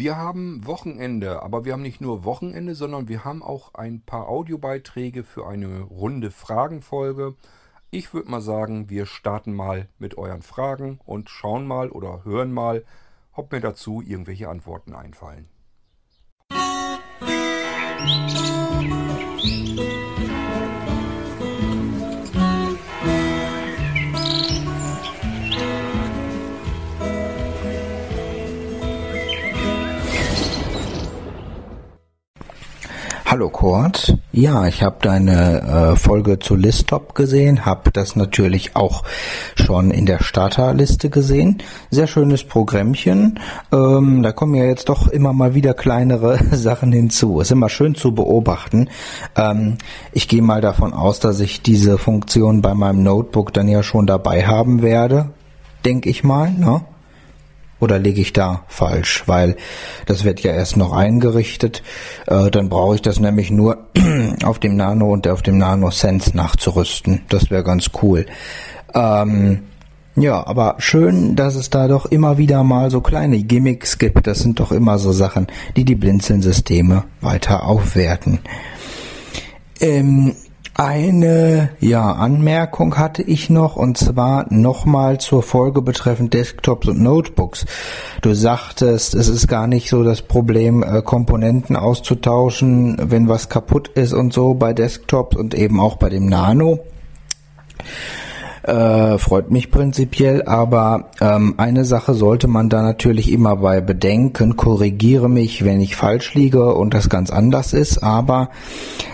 Wir haben Wochenende, aber wir haben nicht nur Wochenende, sondern wir haben auch ein paar Audiobeiträge für eine runde Fragenfolge. Ich würde mal sagen, wir starten mal mit euren Fragen und schauen mal oder hören mal, ob mir dazu irgendwelche Antworten einfallen. Musik Hallo Kurt. Ja, ich habe deine äh, Folge zu Listop gesehen, habe das natürlich auch schon in der Starterliste gesehen. Sehr schönes Programmchen. Ähm, da kommen ja jetzt doch immer mal wieder kleinere Sachen hinzu. Ist immer schön zu beobachten. Ähm, ich gehe mal davon aus, dass ich diese Funktion bei meinem Notebook dann ja schon dabei haben werde. Denke ich mal. Ne? Oder liege ich da falsch? Weil das wird ja erst noch eingerichtet. Äh, dann brauche ich das nämlich nur auf dem Nano und auf dem Nano Sense nachzurüsten. Das wäre ganz cool. Ähm, ja, aber schön, dass es da doch immer wieder mal so kleine Gimmicks gibt. Das sind doch immer so Sachen, die die Blinzeln-Systeme weiter aufwerten. Ähm, eine ja, Anmerkung hatte ich noch und zwar nochmal zur Folge betreffend Desktops und Notebooks. Du sagtest, es ist gar nicht so das Problem, äh, Komponenten auszutauschen, wenn was kaputt ist und so bei Desktops und eben auch bei dem Nano. Äh, freut mich prinzipiell, aber ähm, eine Sache sollte man da natürlich immer bei bedenken. Korrigiere mich, wenn ich falsch liege und das ganz anders ist, aber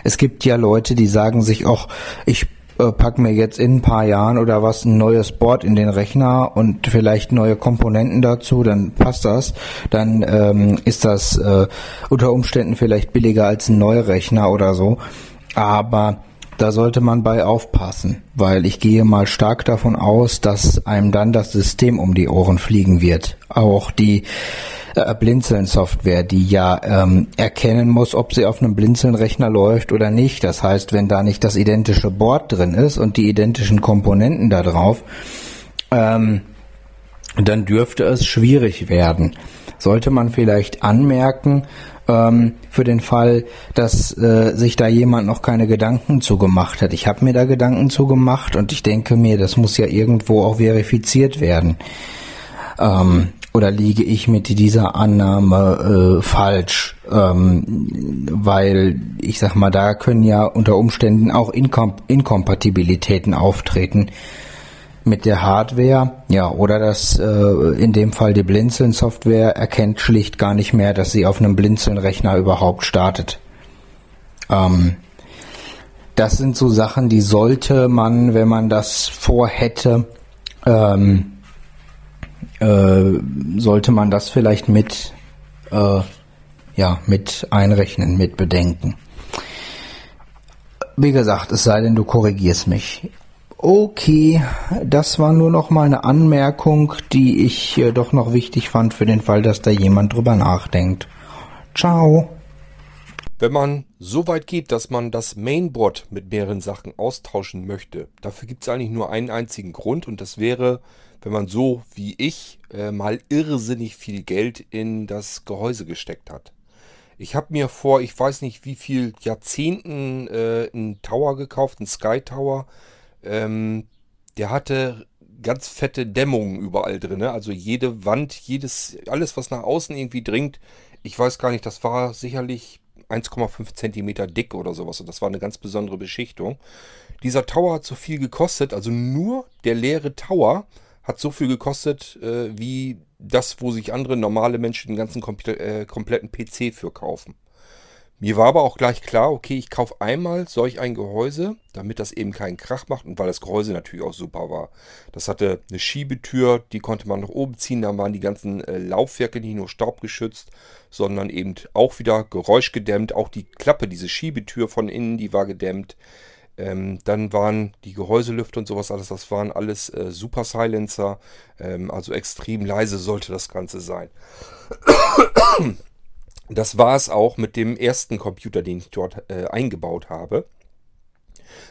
es gibt ja Leute, die sagen sich auch, ich äh, pack mir jetzt in ein paar Jahren oder was ein neues Board in den Rechner und vielleicht neue Komponenten dazu, dann passt das. Dann ähm, ist das äh, unter Umständen vielleicht billiger als ein neuer Rechner oder so. Aber da sollte man bei aufpassen, weil ich gehe mal stark davon aus, dass einem dann das System um die Ohren fliegen wird. Auch die äh, Blinzeln-Software, die ja ähm, erkennen muss, ob sie auf einem Blinzeln-Rechner läuft oder nicht. Das heißt, wenn da nicht das identische Board drin ist und die identischen Komponenten da drauf, ähm, dann dürfte es schwierig werden. Sollte man vielleicht anmerken, ähm, für den Fall, dass äh, sich da jemand noch keine Gedanken zugemacht hat. Ich habe mir da Gedanken zugemacht und ich denke mir, das muss ja irgendwo auch verifiziert werden. Ähm, oder liege ich mit dieser Annahme äh, falsch? Ähm, weil ich sag mal, da können ja unter Umständen auch Inkom Inkompatibilitäten auftreten mit der Hardware, ja, oder dass äh, in dem Fall die Blinzeln-Software erkennt schlicht gar nicht mehr, dass sie auf einem Blinzeln-Rechner überhaupt startet. Ähm, das sind so Sachen, die sollte man, wenn man das vorhätte, ähm, äh, sollte man das vielleicht mit, äh, ja, mit einrechnen, mit bedenken. Wie gesagt, es sei denn, du korrigierst mich. Okay, das war nur noch mal eine Anmerkung, die ich äh, doch noch wichtig fand für den Fall, dass da jemand drüber nachdenkt. Ciao. Wenn man so weit geht, dass man das Mainboard mit mehreren Sachen austauschen möchte, dafür gibt es eigentlich nur einen einzigen Grund und das wäre, wenn man so wie ich äh, mal irrsinnig viel Geld in das Gehäuse gesteckt hat. Ich habe mir vor, ich weiß nicht wie viel Jahrzehnten äh, einen Tower gekauft, einen Sky Tower, ähm, der hatte ganz fette Dämmungen überall drin. Ne? Also jede Wand, jedes, alles, was nach außen irgendwie dringt. Ich weiß gar nicht, das war sicherlich 1,5 Zentimeter dick oder sowas. Und das war eine ganz besondere Beschichtung. Dieser Tower hat so viel gekostet, also nur der leere Tower hat so viel gekostet, äh, wie das, wo sich andere normale Menschen den ganzen komple äh, kompletten PC für kaufen. Mir war aber auch gleich klar, okay, ich kaufe einmal solch ein Gehäuse, damit das eben keinen Krach macht und weil das Gehäuse natürlich auch super war. Das hatte eine Schiebetür, die konnte man nach oben ziehen, da waren die ganzen äh, Laufwerke nicht nur staubgeschützt, sondern eben auch wieder geräuschgedämmt. Auch die Klappe, diese Schiebetür von innen, die war gedämmt. Ähm, dann waren die Gehäuselüfter und sowas alles, das waren alles äh, Super Silencer, ähm, also extrem leise sollte das Ganze sein. Das war es auch mit dem ersten Computer, den ich dort äh, eingebaut habe.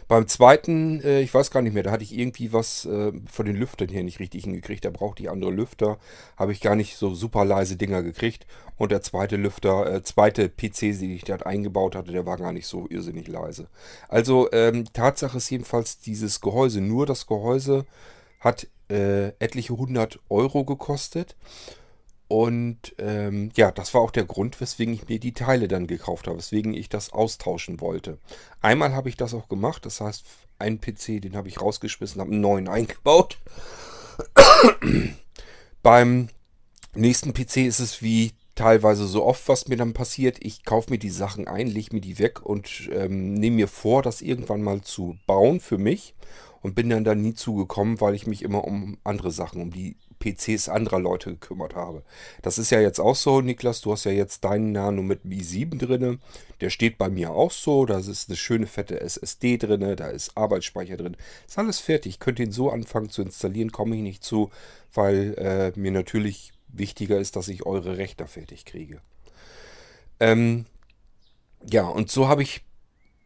Beim zweiten, äh, ich weiß gar nicht mehr, da hatte ich irgendwie was äh, von den Lüftern hier nicht richtig hingekriegt. Da brauchte ich andere Lüfter. Habe ich gar nicht so super leise Dinger gekriegt. Und der zweite Lüfter, äh, zweite PC, den ich dort eingebaut hatte, der war gar nicht so irrsinnig leise. Also ähm, Tatsache ist jedenfalls dieses Gehäuse. Nur das Gehäuse hat äh, etliche hundert Euro gekostet. Und ähm, ja, das war auch der Grund, weswegen ich mir die Teile dann gekauft habe, weswegen ich das austauschen wollte. Einmal habe ich das auch gemacht, das heißt, einen PC, den habe ich rausgeschmissen, habe einen neuen eingebaut. Beim nächsten PC ist es wie teilweise so oft, was mir dann passiert. Ich kaufe mir die Sachen ein, lege mir die weg und ähm, nehme mir vor, das irgendwann mal zu bauen für mich. Und bin dann da nie zugekommen, weil ich mich immer um andere Sachen, um die PCs anderer Leute gekümmert habe. Das ist ja jetzt auch so, Niklas. Du hast ja jetzt deinen Nano mit i7 drin. Der steht bei mir auch so. Da ist eine schöne fette SSD drin. Da ist Arbeitsspeicher drin. Ist alles fertig. Ich könnte ihn so anfangen zu installieren. Komme ich nicht zu, weil äh, mir natürlich wichtiger ist, dass ich eure Rechter fertig kriege. Ähm, ja, und so habe ich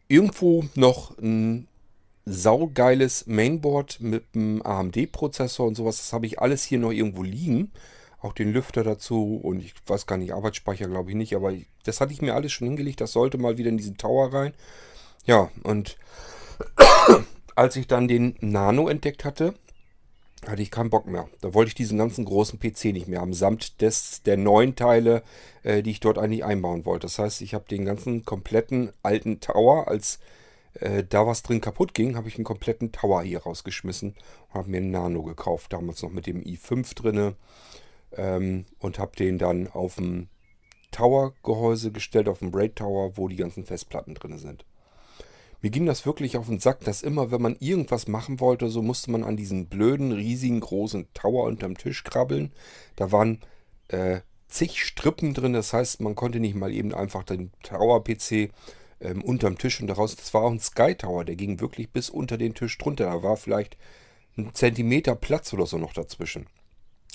irgendwo noch ein saugeiles Mainboard mit einem AMD-Prozessor und sowas. Das habe ich alles hier noch irgendwo liegen. Auch den Lüfter dazu und ich weiß gar nicht, Arbeitsspeicher glaube ich nicht, aber das hatte ich mir alles schon hingelegt. Das sollte mal wieder in diesen Tower rein. Ja, und als ich dann den Nano entdeckt hatte, hatte ich keinen Bock mehr. Da wollte ich diesen ganzen großen PC nicht mehr haben, samt des, der neuen Teile, äh, die ich dort eigentlich einbauen wollte. Das heißt, ich habe den ganzen kompletten alten Tower als äh, da was drin kaputt ging, habe ich einen kompletten Tower hier rausgeschmissen und habe mir einen Nano gekauft. Damals noch mit dem i5 drinne ähm, und habe den dann auf dem Tower-Gehäuse gestellt, auf dem Braid Tower, wo die ganzen Festplatten drin sind. Mir ging das wirklich auf den Sack, dass immer, wenn man irgendwas machen wollte, so musste man an diesen blöden, riesigen, großen Tower unterm Tisch krabbeln. Da waren äh, zig Strippen drin, das heißt, man konnte nicht mal eben einfach den Tower-PC ähm, unterm Tisch und daraus, das war auch ein Sky Tower, der ging wirklich bis unter den Tisch drunter. Da war vielleicht ein Zentimeter Platz oder so noch dazwischen.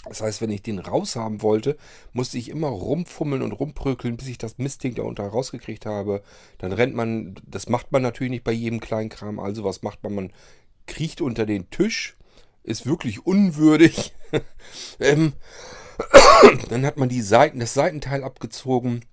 Das heißt, wenn ich den raushaben wollte, musste ich immer rumfummeln und rumprökeln, bis ich das Mistding da unter rausgekriegt habe. Dann rennt man, das macht man natürlich nicht bei jedem Kleinkram. Also was macht man? Man kriecht unter den Tisch, ist wirklich unwürdig. ähm, dann hat man die Seiten, das Seitenteil abgezogen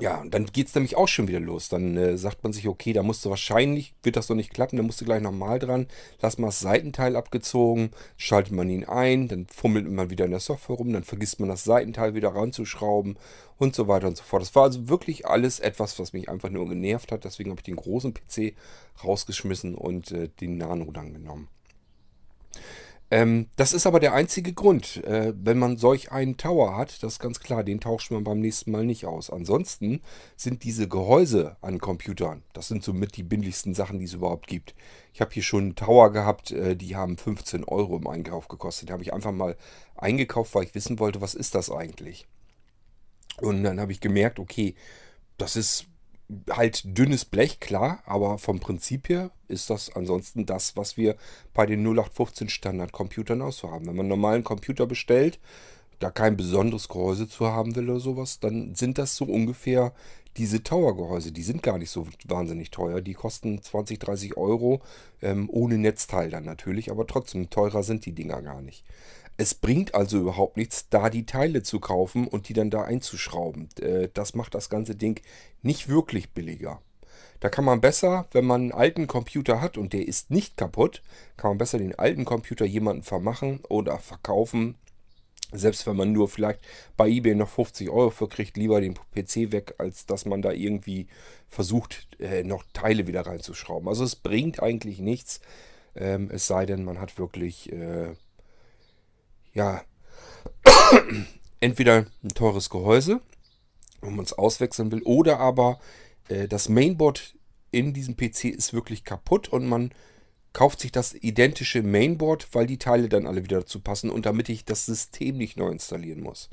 ja, und dann geht es nämlich auch schon wieder los. Dann äh, sagt man sich, okay, da musst du wahrscheinlich, wird das noch nicht klappen, da musst du gleich nochmal dran. Lass mal das Seitenteil abgezogen, schaltet man ihn ein, dann fummelt man wieder in der Software rum, dann vergisst man das Seitenteil wieder ranzuschrauben und so weiter und so fort. Das war also wirklich alles etwas, was mich einfach nur genervt hat. Deswegen habe ich den großen PC rausgeschmissen und äh, den Nano dann genommen. Ähm, das ist aber der einzige Grund. Äh, wenn man solch einen Tower hat, das ist ganz klar, den tauscht man beim nächsten Mal nicht aus. Ansonsten sind diese Gehäuse an Computern, das sind somit die billigsten Sachen, die es überhaupt gibt. Ich habe hier schon einen Tower gehabt, äh, die haben 15 Euro im Einkauf gekostet. Die habe ich einfach mal eingekauft, weil ich wissen wollte, was ist das eigentlich. Und dann habe ich gemerkt, okay, das ist halt dünnes Blech, klar, aber vom Prinzip her ist das ansonsten das, was wir bei den 0815 Standardcomputern auch so haben. Wenn man einen normalen Computer bestellt, da kein besonderes Gehäuse zu haben will oder sowas, dann sind das so ungefähr diese Tower-Gehäuse. Die sind gar nicht so wahnsinnig teuer. Die kosten 20, 30 Euro, ähm, ohne Netzteil dann natürlich, aber trotzdem teurer sind die Dinger gar nicht. Es bringt also überhaupt nichts, da die Teile zu kaufen und die dann da einzuschrauben. Äh, das macht das ganze Ding nicht wirklich billiger. Da kann man besser, wenn man einen alten Computer hat und der ist nicht kaputt, kann man besser den alten Computer jemanden vermachen oder verkaufen. Selbst wenn man nur vielleicht bei eBay noch 50 Euro für kriegt, lieber den PC weg, als dass man da irgendwie versucht, äh, noch Teile wieder reinzuschrauben. Also es bringt eigentlich nichts, ähm, es sei denn, man hat wirklich äh, ja, entweder ein teures Gehäuse, wenn man es auswechseln will, oder aber äh, das Mainboard in diesem PC ist wirklich kaputt und man kauft sich das identische Mainboard, weil die Teile dann alle wieder dazu passen und damit ich das System nicht neu installieren muss.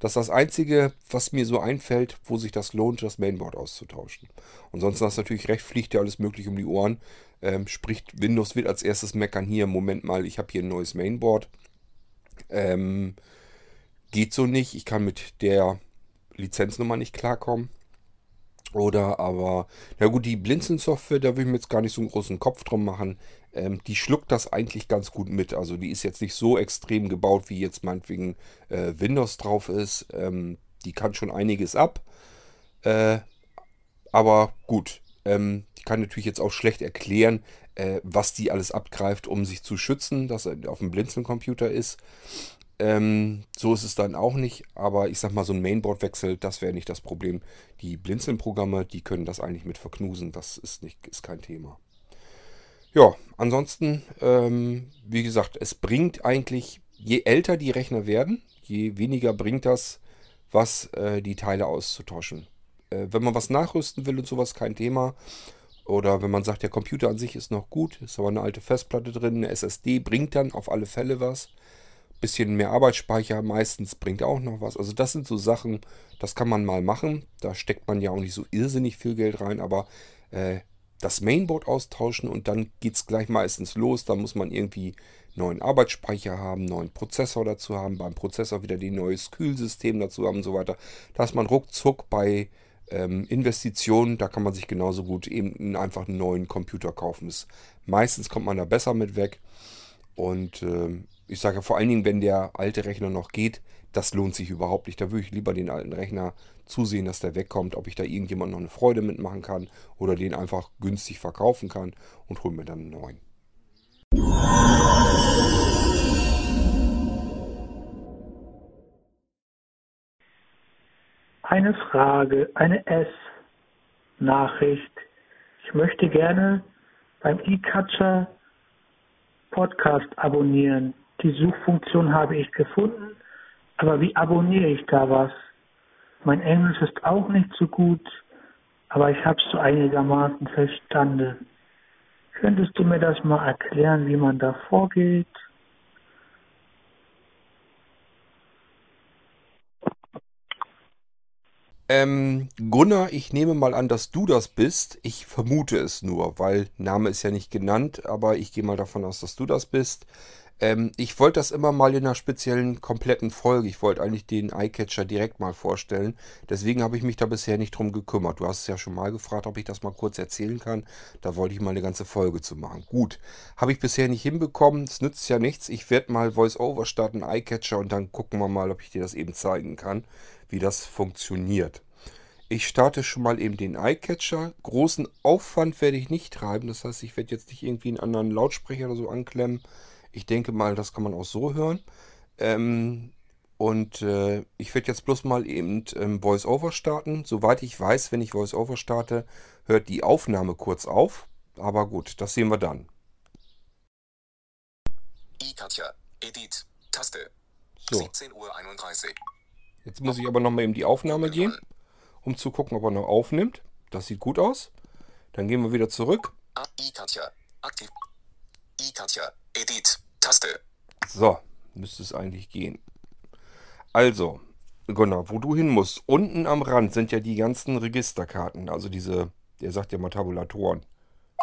Das ist das Einzige, was mir so einfällt, wo sich das lohnt, das Mainboard auszutauschen. Und sonst hast du natürlich recht, fliegt ja alles möglich um die Ohren. Ähm, sprich, Windows wird als erstes meckern, hier, Moment mal, ich habe hier ein neues Mainboard. Ähm, geht so nicht. Ich kann mit der Lizenznummer nicht klarkommen. Oder aber, na gut, die Blinzeln-Software, da will ich mir jetzt gar nicht so einen großen Kopf drum machen. Ähm, die schluckt das eigentlich ganz gut mit. Also die ist jetzt nicht so extrem gebaut, wie jetzt meinetwegen äh, Windows drauf ist. Ähm, die kann schon einiges ab. Äh, aber gut, ähm, ich kann natürlich jetzt auch schlecht erklären, äh, was die alles abgreift, um sich zu schützen, dass er auf dem Blinzeln-Computer ist. Ähm, so ist es dann auch nicht, aber ich sag mal, so ein Mainboard-Wechsel, das wäre nicht das Problem. Die Blinzeln-Programme, die können das eigentlich mit verknusen, das ist, nicht, ist kein Thema. Ja, ansonsten, ähm, wie gesagt, es bringt eigentlich, je älter die Rechner werden, je weniger bringt das, was äh, die Teile auszutauschen. Äh, wenn man was nachrüsten will und sowas, kein Thema. Oder wenn man sagt, der Computer an sich ist noch gut, ist aber eine alte Festplatte drin, eine SSD bringt dann auf alle Fälle was. Bisschen mehr Arbeitsspeicher meistens bringt auch noch was. Also das sind so Sachen, das kann man mal machen. Da steckt man ja auch nicht so irrsinnig viel Geld rein, aber äh, das Mainboard austauschen und dann geht es gleich meistens los. Da muss man irgendwie neuen Arbeitsspeicher haben, neuen Prozessor dazu haben, beim Prozessor wieder die neues Kühlsystem dazu haben und so weiter. Dass man ruckzuck bei ähm, Investitionen, da kann man sich genauso gut eben einfach einen neuen Computer kaufen. Ist, meistens kommt man da besser mit weg. Und äh, ich sage vor allen Dingen, wenn der alte Rechner noch geht, das lohnt sich überhaupt nicht. Da würde ich lieber den alten Rechner zusehen, dass der wegkommt, ob ich da irgendjemand noch eine Freude mitmachen kann oder den einfach günstig verkaufen kann und hole mir dann einen neuen. Eine Frage, eine S-Nachricht. Ich möchte gerne beim eCatcher Podcast abonnieren. Die Suchfunktion habe ich gefunden, aber wie abonniere ich da was? Mein Englisch ist auch nicht so gut, aber ich habe es so einigermaßen verstanden. Könntest du mir das mal erklären, wie man da vorgeht? Ähm, Gunnar, ich nehme mal an, dass du das bist. Ich vermute es nur, weil Name ist ja nicht genannt, aber ich gehe mal davon aus, dass du das bist. Ähm, ich wollte das immer mal in einer speziellen, kompletten Folge. Ich wollte eigentlich den Eyecatcher direkt mal vorstellen. Deswegen habe ich mich da bisher nicht drum gekümmert. Du hast es ja schon mal gefragt, ob ich das mal kurz erzählen kann. Da wollte ich mal eine ganze Folge zu machen. Gut, habe ich bisher nicht hinbekommen. Es nützt ja nichts. Ich werde mal Voice-Over starten, Eyecatcher und dann gucken wir mal, ob ich dir das eben zeigen kann wie das funktioniert. Ich starte schon mal eben den Eyecatcher. Großen Aufwand werde ich nicht treiben. Das heißt, ich werde jetzt nicht irgendwie einen anderen Lautsprecher oder so anklemmen. Ich denke mal, das kann man auch so hören. Ähm, und äh, ich werde jetzt bloß mal eben ähm, VoiceOver starten. Soweit ich weiß, wenn ich VoiceOver starte, hört die Aufnahme kurz auf. Aber gut, das sehen wir dann. Edit, Taste. So. 17.31 Uhr. Jetzt muss ich aber nochmal eben die Aufnahme gehen, um zu gucken, ob er noch aufnimmt. Das sieht gut aus. Dann gehen wir wieder zurück. So, müsste es eigentlich gehen. Also, Gunnar, wo du hin musst, unten am Rand sind ja die ganzen Registerkarten. Also diese, der sagt ja mal Tabulatoren.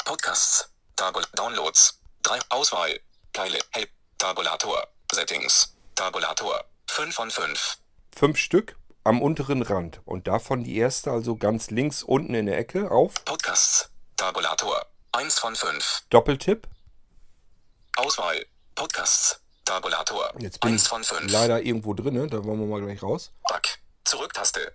Podcasts, Tabul Downloads, 3 Auswahl, Teile, Help, Tabulator, Settings, Tabulator, 5 von 5. Fünf Stück am unteren Rand. Und davon die erste, also ganz links unten in der Ecke auf Podcasts, Tabulator, 1 von 5. Doppeltipp. Auswahl, Podcasts, Tabulator, Jetzt bin 1 ich von 5. leider irgendwo drin, da wollen wir mal gleich raus. Back, Zurücktaste.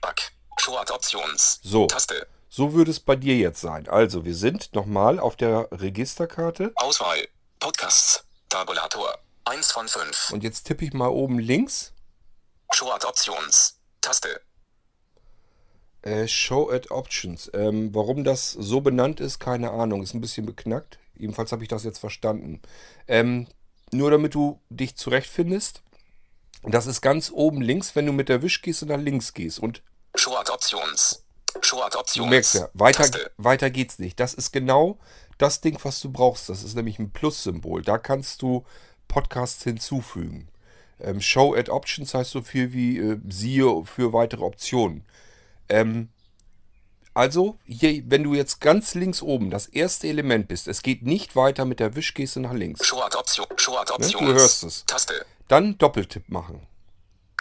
Back, Short Options, So. Taste, So würde es bei dir jetzt sein. Also, wir sind nochmal auf der Registerkarte. Auswahl, Podcasts, Tabulator, 1 von 5. Und jetzt tippe ich mal oben links. Short Options, Taste, Äh, Show at Options. Ähm, warum das so benannt ist, keine Ahnung. Ist ein bisschen beknackt. Jedenfalls habe ich das jetzt verstanden. Ähm, nur damit du dich zurechtfindest. Das ist ganz oben links, wenn du mit der Wischgeste nach links gehst. Und Short Options, Short Options. du merkst ja, weiter, Taste, weiter geht's nicht. Das ist genau das Ding, was du brauchst. Das ist nämlich ein Plus-Symbol. Da kannst du Podcasts hinzufügen. Ähm, Show at Options heißt so viel wie äh, siehe für weitere Optionen. Ähm, also, hier, wenn du jetzt ganz links oben das erste Element bist, es geht nicht weiter mit der Wischgeste nach links. Short Option, Short Ne? Options. Du hörst es. Taste, Dann Doppeltipp machen.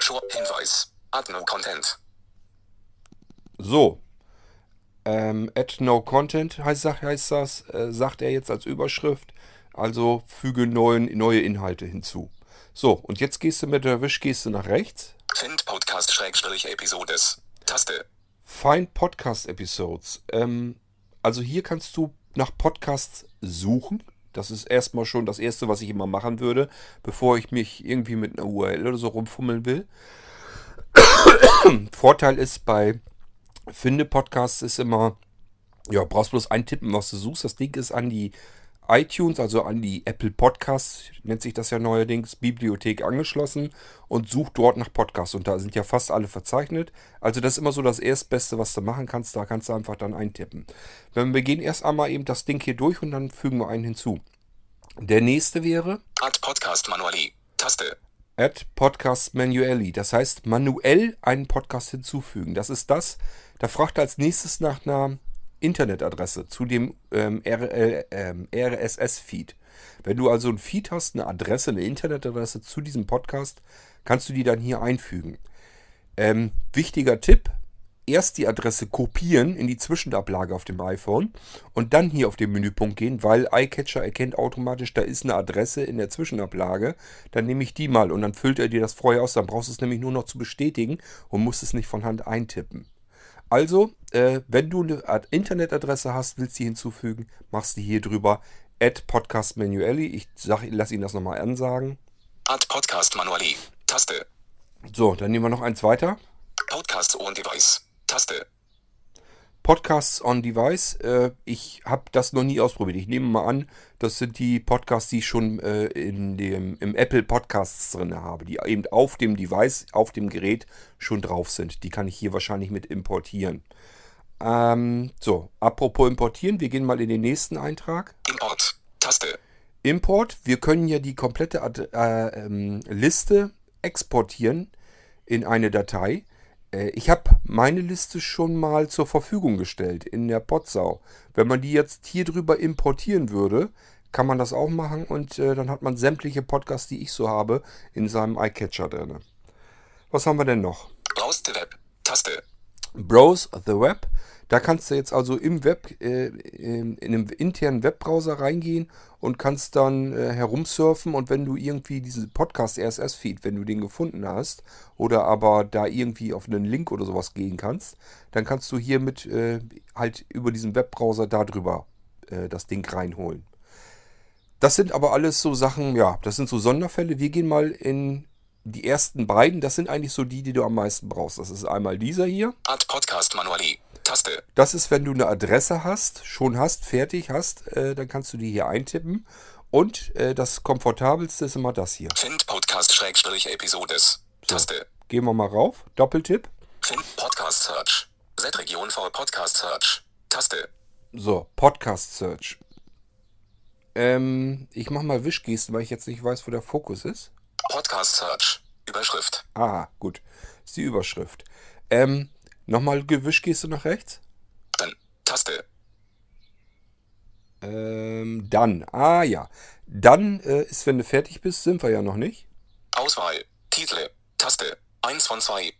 Short Hinweis, Add No Content. So. Ähm, add no content heißt, heißt das, äh, sagt er jetzt als Überschrift. Also füge neuen, neue Inhalte hinzu. So, und jetzt gehst du mit der Wischgeste nach rechts. Find Podcast Schrägstrich Episodes. Taste. Find Podcast Episodes. Ähm, also hier kannst du nach Podcasts suchen. Das ist erstmal schon das Erste, was ich immer machen würde, bevor ich mich irgendwie mit einer URL oder so rumfummeln will. Vorteil ist bei Finde Podcasts ist immer, ja, brauchst bloß eintippen, was du suchst. Das Ding ist an die iTunes, also an die Apple Podcasts, nennt sich das ja neuerdings, Bibliothek angeschlossen und sucht dort nach Podcasts. Und da sind ja fast alle verzeichnet. Also das ist immer so das Erstbeste, was du machen kannst. Da kannst du einfach dann eintippen. Wir gehen erst einmal eben das Ding hier durch und dann fügen wir einen hinzu. Der nächste wäre Add Podcast Manually. Taste. Add Podcast Manually. Das heißt, manuell einen Podcast hinzufügen. Das ist das. Da fragt er als nächstes nach einer Internetadresse zu dem ähm, ähm, RSS-Feed. Wenn du also ein Feed hast, eine Adresse, eine Internetadresse zu diesem Podcast, kannst du die dann hier einfügen. Ähm, wichtiger Tipp, erst die Adresse kopieren in die Zwischenablage auf dem iPhone und dann hier auf den Menüpunkt gehen, weil iCatcher erkennt automatisch, da ist eine Adresse in der Zwischenablage. Dann nehme ich die mal und dann füllt er dir das vorher aus. Dann brauchst du es nämlich nur noch zu bestätigen und musst es nicht von Hand eintippen. Also, äh, wenn du eine Art Internetadresse hast, willst du die hinzufügen, machst du hier drüber Add Podcast Manually. Ich sag, lass ihn das nochmal ansagen. Add Podcast Manually. Taste. So, dann nehmen wir noch eins weiter. Podcasts on Device. Taste. Podcasts on Device. Äh, ich habe das noch nie ausprobiert. Ich nehme mal an, das sind die Podcasts, die ich schon äh, in dem, im Apple Podcasts drin habe, die eben auf dem Device, auf dem Gerät schon drauf sind. Die kann ich hier wahrscheinlich mit importieren. Ähm, so, apropos importieren, wir gehen mal in den nächsten Eintrag. Import. Taste. Import. Wir können ja die komplette Ad äh, ähm, Liste exportieren in eine Datei. Äh, ich habe meine Liste schon mal zur Verfügung gestellt in der Potsau. Wenn man die jetzt hier drüber importieren würde, kann man das auch machen und äh, dann hat man sämtliche Podcasts, die ich so habe, in seinem iCatcher drin. Was haben wir denn noch? Browse the Web. Taste. Browse the Web. Da kannst du jetzt also im Web, äh, in, in einem internen Webbrowser reingehen und kannst dann äh, herumsurfen und wenn du irgendwie diesen Podcast RSS-Feed, wenn du den gefunden hast oder aber da irgendwie auf einen Link oder sowas gehen kannst, dann kannst du hier mit äh, halt über diesen Webbrowser darüber äh, das Ding reinholen. Das sind aber alles so Sachen, ja, das sind so Sonderfälle. Wir gehen mal in die ersten beiden. Das sind eigentlich so die, die du am meisten brauchst. Das ist einmal dieser hier. Add Podcast Manually. Taste. Das ist, wenn du eine Adresse hast, schon hast, fertig hast, äh, dann kannst du die hier eintippen. Und äh, das komfortabelste ist immer das hier. Find Podcast Schrägstrich Episodes. Taste. Gehen wir mal rauf. Doppeltipp. Find Podcast Search. Z-Region for Podcast Search. Taste. So, Podcast Search. Ähm, ich mache mal Wischgesten, weil ich jetzt nicht weiß, wo der Fokus ist. Podcast Search. Überschrift. Ah, gut. Ist die Überschrift. Ähm, nochmal Wischgeste nach rechts. Dann. Taste. Ähm, dann. Ah ja. Dann äh, ist, wenn du fertig bist, sind wir ja noch nicht. Auswahl. Titel. Taste. 1 von 2.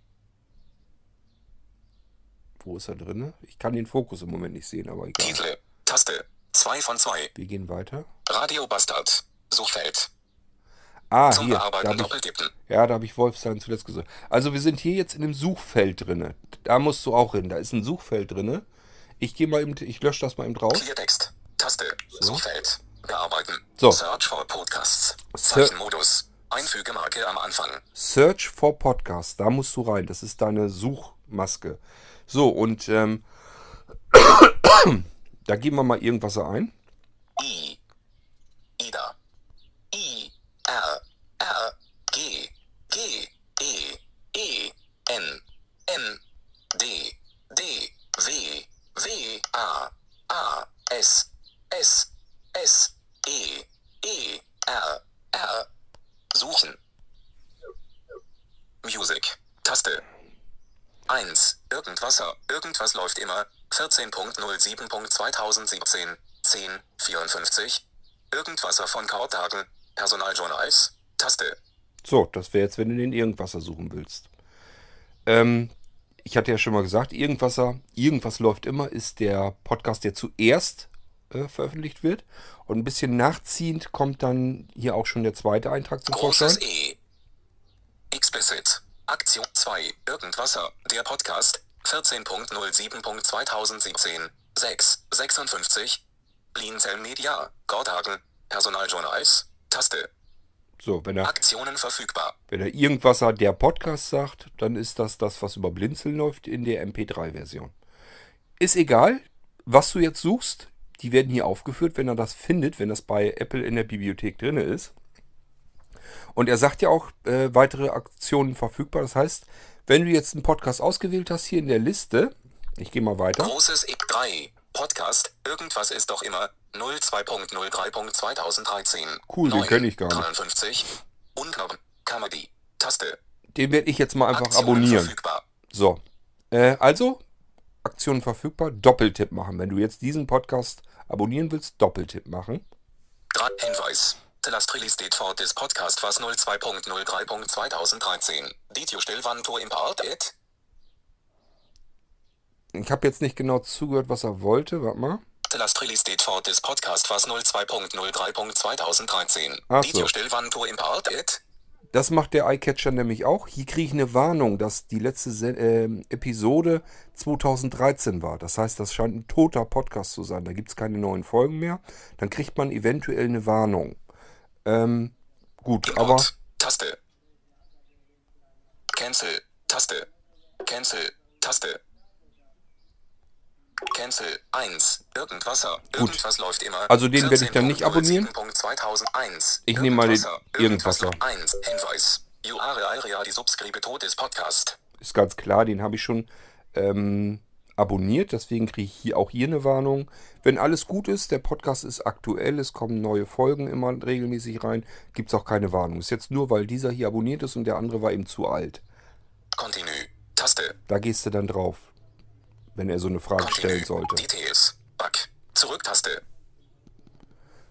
Wo ist er drin? Ich kann den Fokus im Moment nicht sehen, aber egal. Titel. Taste. 2 von 2. Wir gehen weiter. Radio Bastard. Suchfeld. Ah, Zum hier. Da hab ich, ja, da habe ich Wolfstein zuletzt gesagt. Also wir sind hier jetzt in dem Suchfeld drinne. Da musst du auch hin. Da ist ein Suchfeld drinne. Ich gehe mal eben, ich lösche das mal eben draus. Cleartext. Taste. Suchfeld. Bearbeiten. So. Search for Podcasts. Zeichenmodus. Einfügemarke am Anfang. Search for Podcast. Da musst du rein. Das ist deine Suchmaske. So, und ähm, da geben wir mal irgendwas ein. I. Ida. I. R. R. G. G. E. E. N. N. D. D. W. W. A. A. S. S. S. E. E. R. R. Suchen. Music. Taste. 1. Irgendwasser. Irgendwas läuft immer. 14.07.2017. 10. 54. Irgendwasser von Kautagen. Personaljournals. Taste. So, das wäre jetzt, wenn du den Irgendwasser suchen willst. Ähm, ich hatte ja schon mal gesagt, Irgendwasser, irgendwas läuft immer, ist der Podcast, der zuerst äh, veröffentlicht wird. Und ein bisschen nachziehend kommt dann hier auch schon der zweite Eintrag zum Großes Vorschein. E. Explicit. Aktion 2. Irgendwasser. Der Podcast. 14.07.2017. 6. 56. Blinzel Media. Gordhagen. Personaljournals. Taste. So, wenn er, Aktionen verfügbar. wenn er Irgendwasser der Podcast sagt, dann ist das das, was über Blinzeln läuft in der MP3-Version. Ist egal, was du jetzt suchst. Die werden hier aufgeführt, wenn er das findet, wenn das bei Apple in der Bibliothek drin ist. Und er sagt ja auch äh, weitere Aktionen verfügbar. Das heißt, wenn du jetzt einen Podcast ausgewählt hast hier in der Liste, ich gehe mal weiter. Großes E3. Podcast. Irgendwas ist doch immer. 02.03.2013. Cool, den 9, kenn ich gar nicht. 53. Unknown. Comedy. Taste. Den werde ich jetzt mal einfach Aktionen abonnieren. verfügbar. So, äh, also Aktionen verfügbar, Doppeltipp machen. Wenn du jetzt diesen Podcast abonnieren willst, Doppeltipp machen. Hinweis. The last release date for this podcast was 02.03.2013. Did you still want to impart it? Ich habe jetzt nicht genau zugehört, was er wollte. Warte mal. The last release date for this podcast was 02.03.2013. Ach Did so. you still want to impart it? Das macht der iCatcher nämlich auch. Hier kriege ich eine Warnung, dass die letzte Se ähm, Episode 2013 war. Das heißt, das scheint ein toter Podcast zu sein. Da gibt es keine neuen Folgen mehr. Dann kriegt man eventuell eine Warnung. Ähm, gut, aber Import. Taste. Cancel. Taste. Cancel. Taste. Cancel. 1. Irgendwasser. Irgendwas läuft immer. Also den werde ich dann nicht abonnieren. 14.07.2001. Ich nehme mal den Irgendwas. Irgendwasser. 1. Hinweis. You are area die subscribe to this podcast. ist ganz klar, den habe ich schon ähm, abonniert. Deswegen kriege ich hier auch hier eine Warnung. Wenn alles gut ist, der Podcast ist aktuell, es kommen neue Folgen immer regelmäßig rein, gibt es auch keine Warnung. Ist jetzt nur, weil dieser hier abonniert ist und der andere war eben zu alt. Continue. Taste. Da gehst du dann drauf, wenn er so eine Frage stellen sollte. Details. Back. Zurück-Taste.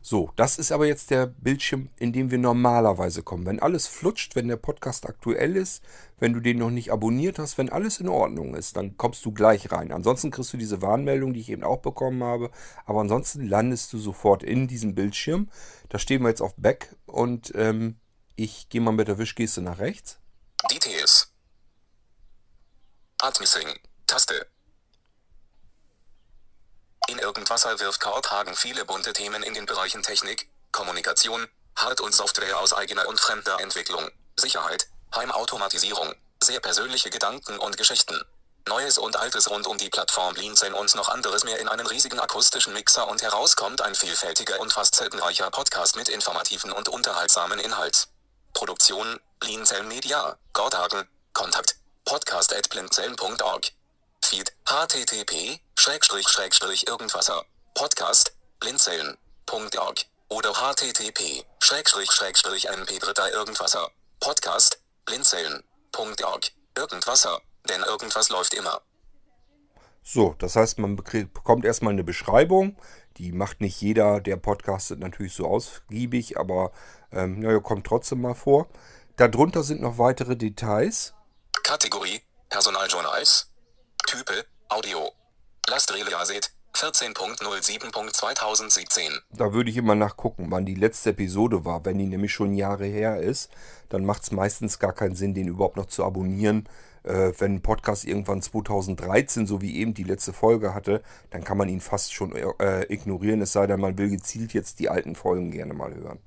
So, das ist aber jetzt der Bildschirm, in dem wir normalerweise kommen. Wenn alles flutscht, wenn der Podcast aktuell ist, wenn du den noch nicht abonniert hast, wenn alles in Ordnung ist, dann kommst du gleich rein. Ansonsten kriegst du diese Warnmeldung, die ich eben auch bekommen habe. Aber ansonsten landest du sofort in diesem Bildschirm. Da stehen wir jetzt auf Back und ähm, ich gehe mal mit der Wischgeste nach rechts. Details. Admissing. Taste. In Irgendwasser wirft Kurt Hagen viele bunte Themen in den Bereichen Technik, Kommunikation, Hard- und Software aus eigener und fremder Entwicklung, Sicherheit, Heimautomatisierung, sehr persönliche Gedanken und Geschichten. Neues und Altes rund um die Plattform Blinzeln und noch anderes mehr in einen riesigen akustischen Mixer und heraus kommt ein vielfältiger und facettenreicher Podcast mit informativen und unterhaltsamen Inhalt. Produktion, Blinzeln Media, Gordhagen, Kontakt, podcast at. Feed, http, Schrägstrich, Schrägstrich, Irgendwasser, Podcast, blinzeln.org oder http, Schrägstrich, Schrägstrich, mp3 Irgendwasser, Podcast, blinzeln.org, Irgendwasser, denn irgendwas läuft immer. So, das heißt, man bekommt erstmal eine Beschreibung. Die macht nicht jeder, der podcastet natürlich so ausgiebig, aber ähm, naja, kommt trotzdem mal vor. Darunter sind noch weitere Details. Kategorie, Personaljournals, Type, Audio, Lastreliaset, 14.07.2017. Da würde ich immer nachgucken, wann die letzte Episode war. Wenn die nämlich schon Jahre her ist, dann macht es meistens gar keinen Sinn, den überhaupt noch zu abonnieren. Äh, wenn ein Podcast irgendwann 2013, so wie eben die letzte Folge hatte, dann kann man ihn fast schon äh, ignorieren, es sei denn, man will gezielt jetzt die alten Folgen gerne mal hören.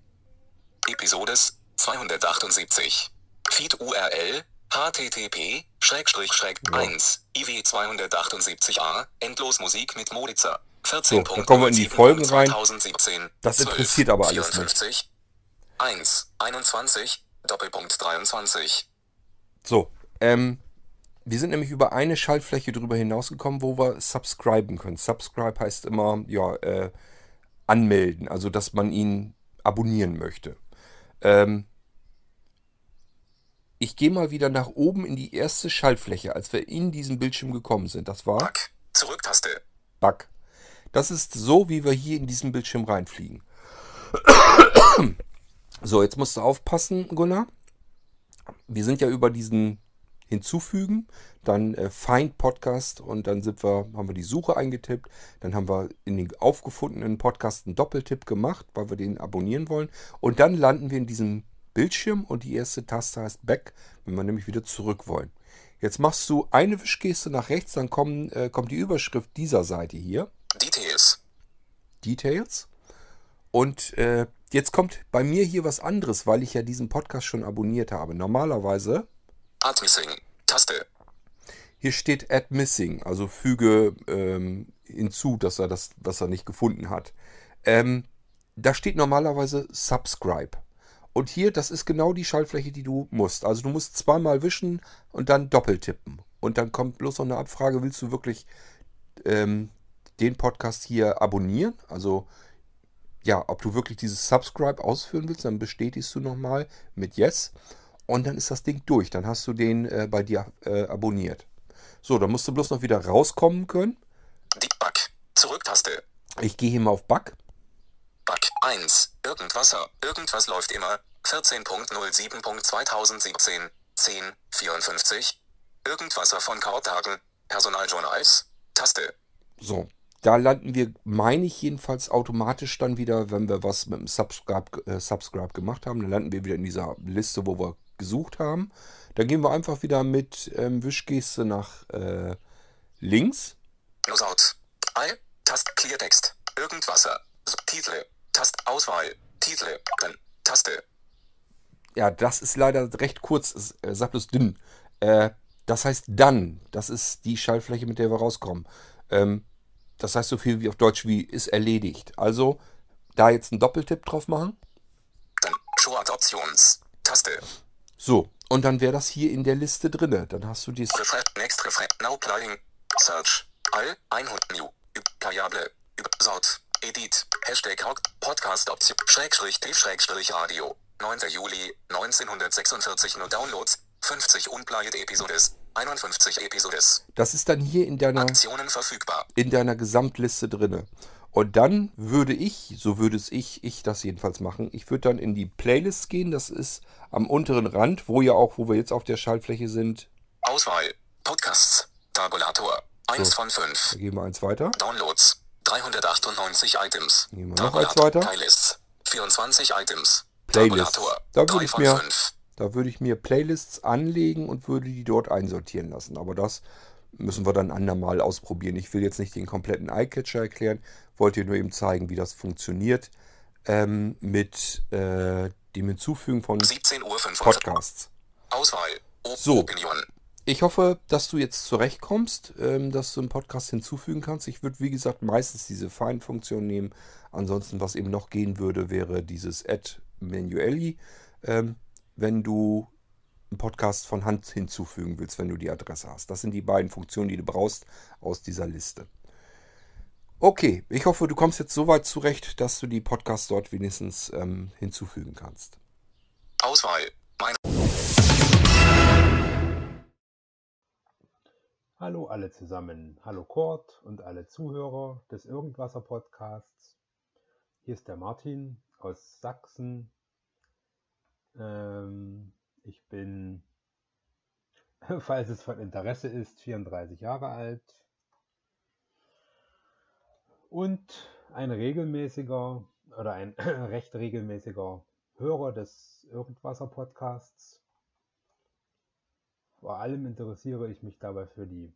Episodes 278. Feed URL http schrägstrich schräg 1 iw 278a endlos Musik mit Moditzer 14. So, dann kommen wir in die Folgen rein. 2017, Das interessiert aber alles nicht. 54, 1 21 Doppelpunkt 23 So, ähm, wir sind nämlich über eine Schaltfläche drüber hinausgekommen, wo wir subscriben können. Subscribe heißt immer, ja, äh, anmelden, also dass man ihn abonnieren möchte. Ähm, ich gehe mal wieder nach oben in die erste Schaltfläche, als wir in diesen Bildschirm gekommen sind. Das war Back Zurücktaste Bug. Das ist so, wie wir hier in diesen Bildschirm reinfliegen. So, jetzt musst du aufpassen, Gunnar. Wir sind ja über diesen Hinzufügen. dann äh, Find Podcast und dann sind wir, haben wir die Suche eingetippt. Dann haben wir in den aufgefundenen Podcast einen Doppeltipp gemacht, weil wir den abonnieren wollen. Und dann landen wir in diesem Bildschirm und die erste Taste heißt Back, wenn wir nämlich wieder zurück wollen. Jetzt machst du eine Wischgeste nach rechts, dann kommen, äh, kommt die Überschrift dieser Seite hier. Details. Details. Und äh, jetzt kommt bei mir hier was anderes, weil ich ja diesen Podcast schon abonniert habe. Normalerweise. Add Missing. Taste. Hier steht Add Missing, also füge ähm, hinzu, dass er das, was er nicht gefunden hat. Ähm, da steht normalerweise Subscribe. Und hier, das ist genau die Schaltfläche, die du musst. Also du musst zweimal wischen und dann doppeltippen. Und dann kommt bloß noch eine Abfrage, willst du wirklich ähm, den Podcast hier abonnieren? Also ja, ob du wirklich dieses Subscribe ausführen willst, dann bestätigst du nochmal mit Yes. Und dann ist das Ding durch. Dann hast du den äh, bei dir äh, abonniert. So, dann musst du bloß noch wieder rauskommen können. Die Back. Zurücktaste. Ich gehe hier mal auf Back. Back 1. Irgendwasser. Irgendwas läuft immer. 14.07.2017. 10.54. Irgendwasser von Kartagen. Personaljournals. Taste. So, da landen wir, meine ich jedenfalls, automatisch dann wieder, wenn wir was mit dem Subscribe, äh, Subscribe gemacht haben. Dann landen wir wieder in dieser Liste, wo wir gesucht haben. Dann gehen wir einfach wieder mit ähm, Wischgeste nach äh, links. Close out. All. Tast. Cleartext. Irgendwasser. Titel. Tast. Auswahl. Titel. Dann. Taste. Ja, das ist leider recht kurz. Es äh, sagt bloß dünn. Äh, das heißt dann. Das ist die Schaltfläche, mit der wir rauskommen. Ähm, das heißt so viel wie auf Deutsch wie ist erledigt. Also da jetzt einen Doppeltipp drauf machen. Dann. Show Options. Taste. So, und dann wäre das hier in der Liste drinne. Dann hast du die. Refresh. Next Refresh. Now playing. Search. All. 100 New. Variable. Sort. Edit. Hashtag. Podcast Option. Schrägstrich T. Schrägstrich Radio. 9. Juli 1946. Nur Downloads. 50 unplayed Episodes. 51 Episodes. Das ist dann hier in deiner, Aktionen verfügbar. in deiner Gesamtliste drinne. Und dann würde ich, so würde es ich, ich das jedenfalls machen, ich würde dann in die Playlist gehen, das ist am unteren Rand, wo ja auch, wo wir jetzt auf der Schaltfläche sind, Auswahl. Podcasts. Tabulator. 1 So. von 5. da gehen wir eins weiter. Downloads. 398 Items. Gehen wir noch eins Tabulator. weiter. Playlists. 24 Items. Playlists. Da würde 3 ich mir- 5. Da würde ich mir Playlists anlegen und würde die dort einsortieren lassen. Aber das müssen wir dann andermal ausprobieren. Ich will jetzt nicht den kompletten Eyecatcher erklären, wollte dir nur eben zeigen, wie das funktioniert ähm, mit äh, dem Hinzufügen von 17 Uhr 5 Podcasts. Auswahl. O So. Opinion. Ich hoffe, dass du jetzt zurechtkommst, ähm, dass du einen Podcast hinzufügen kannst. Ich würde, wie gesagt, meistens diese Find-Funktion nehmen. Ansonsten, was eben noch gehen würde, wäre dieses Add manually, ähm, wenn du einen Podcast von Hand hinzufügen willst, wenn du die Adresse hast. Das sind die beiden Funktionen, die du brauchst aus dieser Liste. Okay, ich hoffe, du kommst jetzt so weit zurecht, dass du die Podcasts dort wenigstens ähm, hinzufügen kannst. Auswahl. Mein Hallo alle zusammen. Hallo Kurt und alle Zuhörer des Irgendwasser Podcasts. Hier ist der Martin aus Sachsen. Ähm, ich bin, falls es von Interesse ist, 34 Jahre alt und ein regelmäßiger oder ein recht regelmäßiger Hörer des Irgendwasser Podcasts. Vor allem interessiere ich mich dabei für die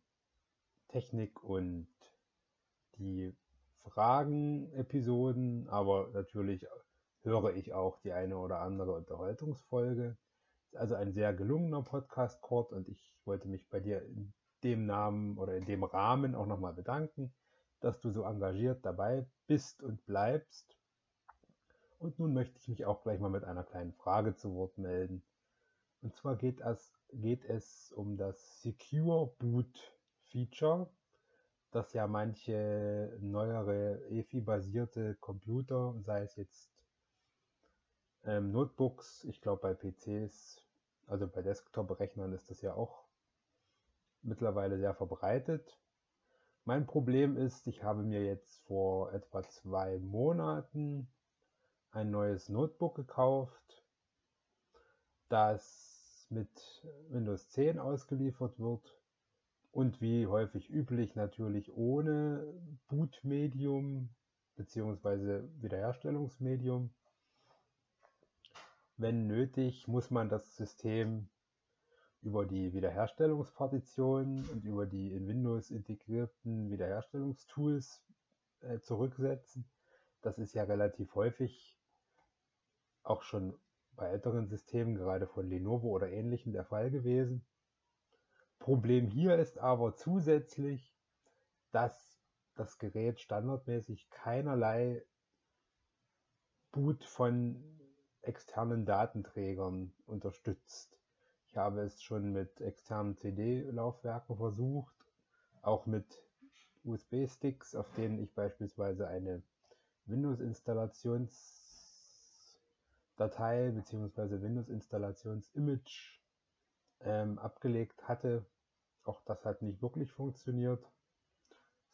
Technik und die Fragen-Episoden, aber natürlich höre ich auch die eine oder andere Unterhaltungsfolge. Ist also ein sehr gelungener Podcast, Kurt, und ich wollte mich bei dir in dem Namen oder in dem Rahmen auch nochmal bedanken, dass du so engagiert dabei bist und bleibst. Und nun möchte ich mich auch gleich mal mit einer kleinen Frage zu Wort melden. Und zwar geht es, geht es um das Secure Boot Feature, das ja manche neuere EFI-basierte Computer, sei es jetzt ähm, Notebooks, ich glaube bei PCs, also bei Desktop-Rechnern ist das ja auch mittlerweile sehr verbreitet. Mein Problem ist, ich habe mir jetzt vor etwa zwei Monaten ein neues Notebook gekauft, das mit Windows 10 ausgeliefert wird und wie häufig üblich natürlich ohne Bootmedium bzw. Wiederherstellungsmedium. Wenn nötig, muss man das System über die Wiederherstellungspartitionen und über die in Windows integrierten Wiederherstellungstools äh, zurücksetzen. Das ist ja relativ häufig auch schon bei älteren Systemen, gerade von Lenovo oder ähnlichen, der Fall gewesen. Problem hier ist aber zusätzlich, dass das Gerät standardmäßig keinerlei Boot von externen Datenträgern unterstützt. Ich habe es schon mit externen CD-Laufwerken versucht, auch mit USB-Sticks, auf denen ich beispielsweise eine Windows-Installationsdatei bzw. Windows-Installations-Image ähm, abgelegt hatte. Auch das hat nicht wirklich funktioniert,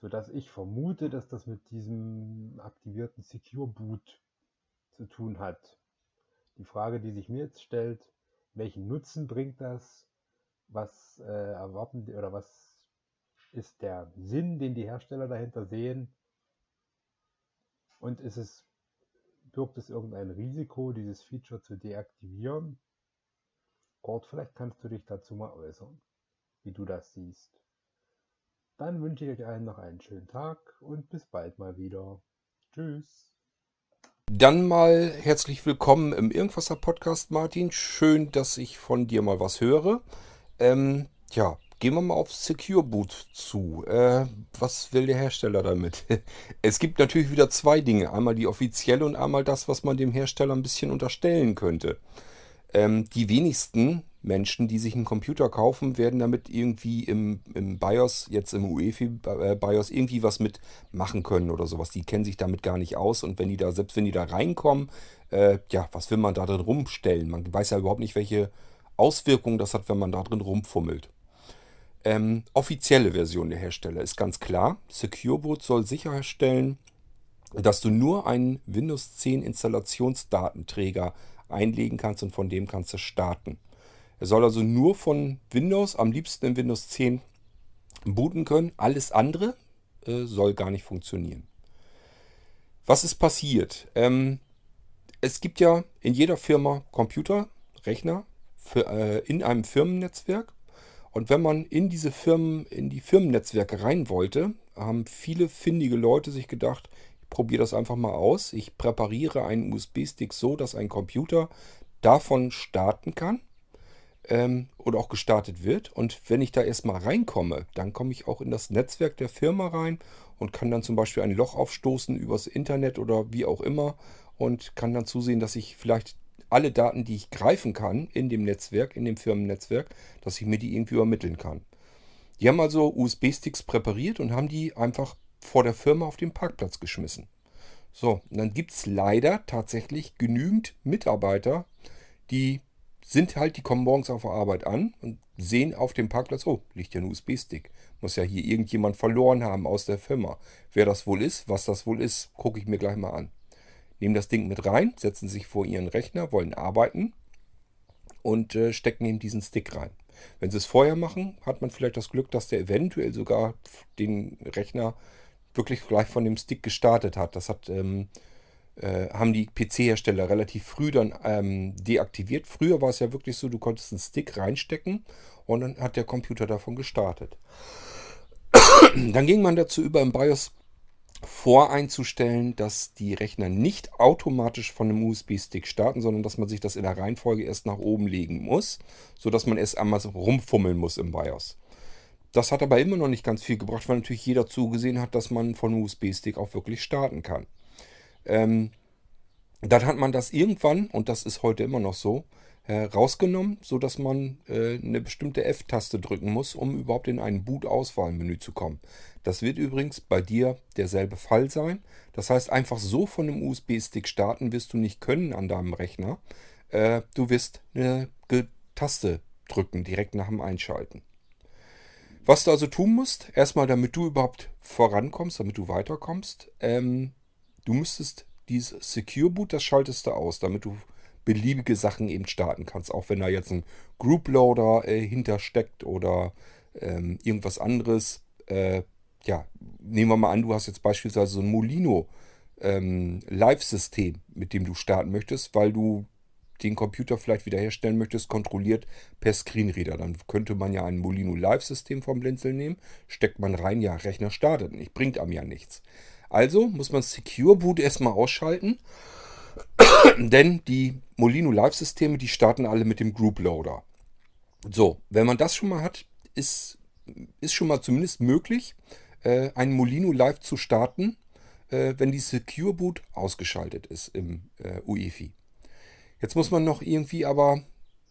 sodass ich vermute, dass das mit diesem aktivierten Secure Boot zu tun hat. Die Frage, die sich mir jetzt stellt, welchen Nutzen bringt das? Was äh, erwarten oder was ist der Sinn, den die Hersteller dahinter sehen? Und ist es, birgt es irgendein Risiko, dieses Feature zu deaktivieren? Gord, vielleicht kannst du dich dazu mal äußern, wie du das siehst. Dann wünsche ich euch allen noch einen schönen Tag und bis bald mal wieder. Tschüss. Dann mal herzlich willkommen im Irgendwasser Podcast, Martin. Schön, dass ich von dir mal was höre. Ähm, ja, gehen wir mal auf Secure Boot zu. Äh, was will der Hersteller damit? Es gibt natürlich wieder zwei Dinge. Einmal die offizielle und einmal das, was man dem Hersteller ein bisschen unterstellen könnte. Ähm, die wenigsten Menschen, die sich einen Computer kaufen, werden damit irgendwie im, im BIOS, jetzt im UEFI-BIOS, irgendwie was mitmachen können oder sowas. Die kennen sich damit gar nicht aus und wenn die da, selbst wenn die da reinkommen, äh, ja, was will man da drin rumstellen? Man weiß ja überhaupt nicht, welche Auswirkungen das hat, wenn man da drin rumfummelt. Ähm, offizielle Version der Hersteller ist ganz klar. SecureBoot soll sicherstellen, dass du nur einen Windows 10 Installationsdatenträger einlegen kannst und von dem kannst du starten. Er soll also nur von Windows, am liebsten in Windows 10 booten können. Alles andere äh, soll gar nicht funktionieren. Was ist passiert? Ähm, es gibt ja in jeder Firma Computer, Rechner für, äh, in einem Firmennetzwerk. Und wenn man in diese Firmen, in die Firmennetzwerke rein wollte, haben viele findige Leute sich gedacht, ich probiere das einfach mal aus. Ich präpariere einen USB-Stick so, dass ein Computer davon starten kann ähm, oder auch gestartet wird. Und wenn ich da erstmal reinkomme, dann komme ich auch in das Netzwerk der Firma rein und kann dann zum Beispiel ein Loch aufstoßen übers Internet oder wie auch immer und kann dann zusehen, dass ich vielleicht alle Daten, die ich greifen kann in dem Netzwerk, in dem Firmennetzwerk, dass ich mir die irgendwie übermitteln kann. Die haben also USB-Sticks präpariert und haben die einfach vor der Firma auf den Parkplatz geschmissen. So, und dann gibt es leider tatsächlich genügend Mitarbeiter, die sind halt, die kommen morgens auf der Arbeit an und sehen auf dem Parkplatz, oh, liegt ja ein USB-Stick. Muss ja hier irgendjemand verloren haben aus der Firma. Wer das wohl ist, was das wohl ist, gucke ich mir gleich mal an. Nehmen das Ding mit rein, setzen sich vor ihren Rechner, wollen arbeiten und äh, stecken in diesen Stick rein. Wenn sie es vorher machen, hat man vielleicht das Glück, dass der eventuell sogar den Rechner wirklich gleich von dem Stick gestartet hat. Das hat ähm, äh, haben die PC-Hersteller relativ früh dann ähm, deaktiviert. Früher war es ja wirklich so, du konntest einen Stick reinstecken und dann hat der Computer davon gestartet. dann ging man dazu über im BIOS voreinzustellen, dass die Rechner nicht automatisch von einem USB-Stick starten, sondern dass man sich das in der Reihenfolge erst nach oben legen muss, sodass man erst einmal rumfummeln muss im BIOS. Das hat aber immer noch nicht ganz viel gebracht, weil natürlich jeder zugesehen hat, dass man von USB-Stick auch wirklich starten kann. Ähm, dann hat man das irgendwann, und das ist heute immer noch so, äh, rausgenommen, sodass man äh, eine bestimmte F-Taste drücken muss, um überhaupt in ein Boot-Auswahlmenü zu kommen. Das wird übrigens bei dir derselbe Fall sein. Das heißt, einfach so von einem USB-Stick starten wirst du nicht können an deinem Rechner. Äh, du wirst eine Taste drücken, direkt nach dem Einschalten. Was du also tun musst, erstmal damit du überhaupt vorankommst, damit du weiterkommst, ähm, Du müsstest dieses Secure Boot, das schaltest du aus, damit du beliebige Sachen eben starten kannst. Auch wenn da jetzt ein Group Loader äh, hintersteckt oder ähm, irgendwas anderes. Äh, ja, nehmen wir mal an, du hast jetzt beispielsweise so ein Molino ähm, Live-System, mit dem du starten möchtest, weil du den Computer vielleicht wiederherstellen möchtest, kontrolliert per Screenreader. Dann könnte man ja ein Molino Live-System vom Blinzel nehmen, steckt man rein, ja, Rechner startet nicht, bringt einem ja nichts. Also muss man Secure Boot erstmal ausschalten, denn die Molino Live-Systeme, die starten alle mit dem Group Loader. So, wenn man das schon mal hat, ist, ist schon mal zumindest möglich, äh, ein Molino Live zu starten, äh, wenn die Secure Boot ausgeschaltet ist im äh, UEFI. Jetzt muss man noch irgendwie aber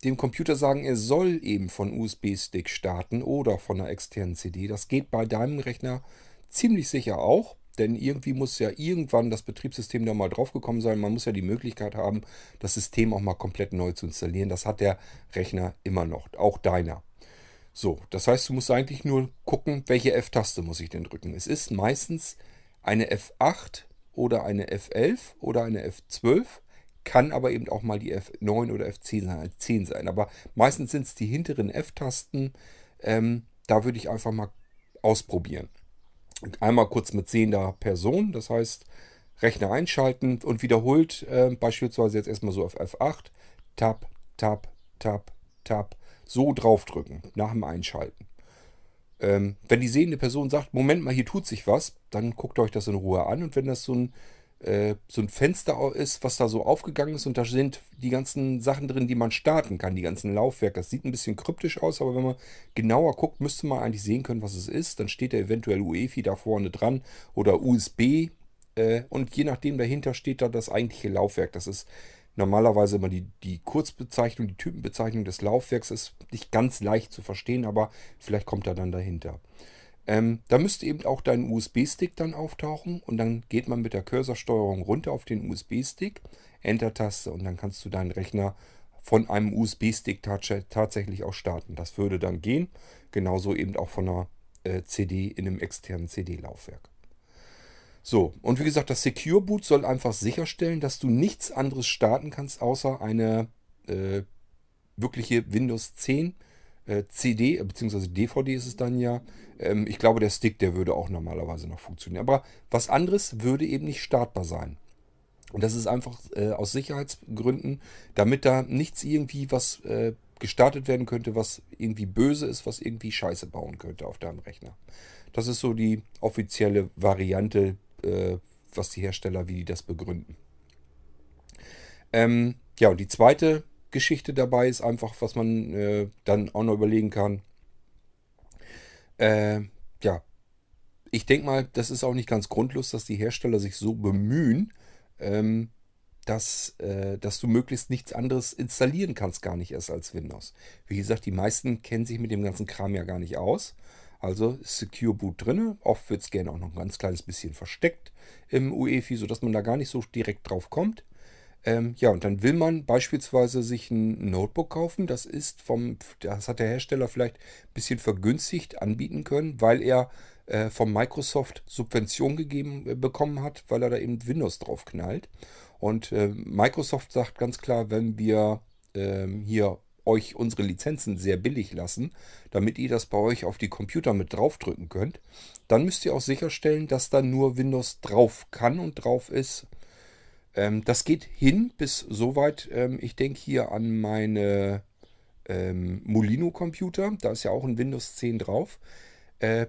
dem Computer sagen, er soll eben von USB-Stick starten oder von einer externen CD. Das geht bei deinem Rechner ziemlich sicher auch, denn irgendwie muss ja irgendwann das Betriebssystem da mal draufgekommen sein. Man muss ja die Möglichkeit haben, das System auch mal komplett neu zu installieren. Das hat der Rechner immer noch, auch deiner. So, das heißt, du musst eigentlich nur gucken, welche F-Taste muss ich denn drücken. Es ist meistens eine F8 oder eine F11 oder eine F12 kann aber eben auch mal die F9 oder F10 sein. Aber meistens sind es die hinteren F-Tasten. Ähm, da würde ich einfach mal ausprobieren. Einmal kurz mit sehender Person, das heißt Rechner einschalten und wiederholt äh, beispielsweise jetzt erstmal so auf F8, Tab, Tab, Tab, Tab, so draufdrücken nach dem Einschalten. Ähm, wenn die sehende Person sagt, Moment mal, hier tut sich was, dann guckt euch das in Ruhe an und wenn das so ein äh, so ein Fenster ist, was da so aufgegangen ist und da sind die ganzen Sachen drin, die man starten kann, die ganzen Laufwerke. Das sieht ein bisschen kryptisch aus, aber wenn man genauer guckt, müsste man eigentlich sehen können, was es ist. Dann steht da eventuell UEFI da vorne dran oder USB äh, und je nachdem dahinter steht da das eigentliche Laufwerk. Das ist normalerweise immer die, die Kurzbezeichnung, die Typenbezeichnung des Laufwerks ist nicht ganz leicht zu verstehen, aber vielleicht kommt er dann dahinter. Ähm, da müsste eben auch dein USB-Stick dann auftauchen und dann geht man mit der Cursorsteuerung runter auf den USB-Stick, Enter-Taste und dann kannst du deinen Rechner von einem USB-Stick tatsächlich auch starten. Das würde dann gehen, genauso eben auch von einer äh, CD in einem externen CD-Laufwerk. So, und wie gesagt, das Secure Boot soll einfach sicherstellen, dass du nichts anderes starten kannst, außer eine äh, wirkliche Windows 10 äh, CD, beziehungsweise DVD ist es dann ja. Ähm, ich glaube, der Stick, der würde auch normalerweise noch funktionieren. Aber was anderes würde eben nicht startbar sein. Und das ist einfach äh, aus Sicherheitsgründen, damit da nichts irgendwie was äh, gestartet werden könnte, was irgendwie böse ist, was irgendwie Scheiße bauen könnte auf deinem Rechner. Das ist so die offizielle Variante, äh, was die Hersteller, wie die das begründen. Ähm, ja, und die zweite Geschichte dabei ist einfach, was man äh, dann auch noch überlegen kann. Äh, ja, ich denke mal, das ist auch nicht ganz grundlos, dass die Hersteller sich so bemühen, ähm, dass, äh, dass du möglichst nichts anderes installieren kannst, gar nicht erst als Windows. Wie gesagt, die meisten kennen sich mit dem ganzen Kram ja gar nicht aus. Also Secure Boot drin. Oft wird es gerne auch noch ein ganz kleines bisschen versteckt im UEFI, sodass man da gar nicht so direkt drauf kommt. Ähm, ja, und dann will man beispielsweise sich ein Notebook kaufen. Das ist vom, das hat der Hersteller vielleicht ein bisschen vergünstigt anbieten können, weil er äh, von Microsoft Subvention gegeben äh, bekommen hat, weil er da eben Windows drauf knallt. Und äh, Microsoft sagt ganz klar, wenn wir ähm, hier euch unsere Lizenzen sehr billig lassen, damit ihr das bei euch auf die Computer mit draufdrücken könnt, dann müsst ihr auch sicherstellen, dass da nur Windows drauf kann und drauf ist. Ähm, das geht hin bis soweit. Ähm, ich denke hier an meine ähm, Molino-Computer. Da ist ja auch ein Windows 10 drauf. Äh,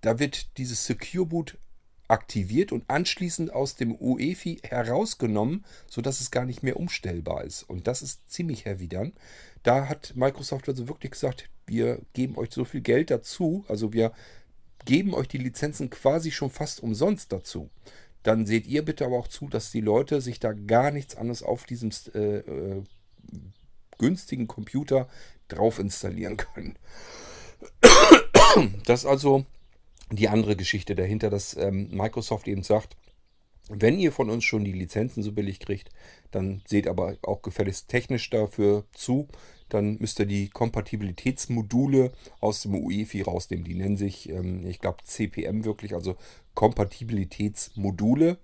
da wird dieses Secure Boot aktiviert und anschließend aus dem UEFI herausgenommen, sodass es gar nicht mehr umstellbar ist. Und das ist ziemlich dann. Da hat Microsoft also wirklich gesagt, wir geben euch so viel Geld dazu, also wir geben euch die Lizenzen quasi schon fast umsonst dazu dann seht ihr bitte aber auch zu, dass die Leute sich da gar nichts anderes auf diesem äh, äh, günstigen Computer drauf installieren können. Das also die andere Geschichte dahinter, dass ähm, Microsoft eben sagt, wenn ihr von uns schon die Lizenzen so billig kriegt, dann seht aber auch gefälligst technisch dafür zu, dann müsst ihr die Kompatibilitätsmodule aus dem UEFI rausnehmen. Die nennen sich, ähm, ich glaube, CPM wirklich, also Kompatibilitätsmodule.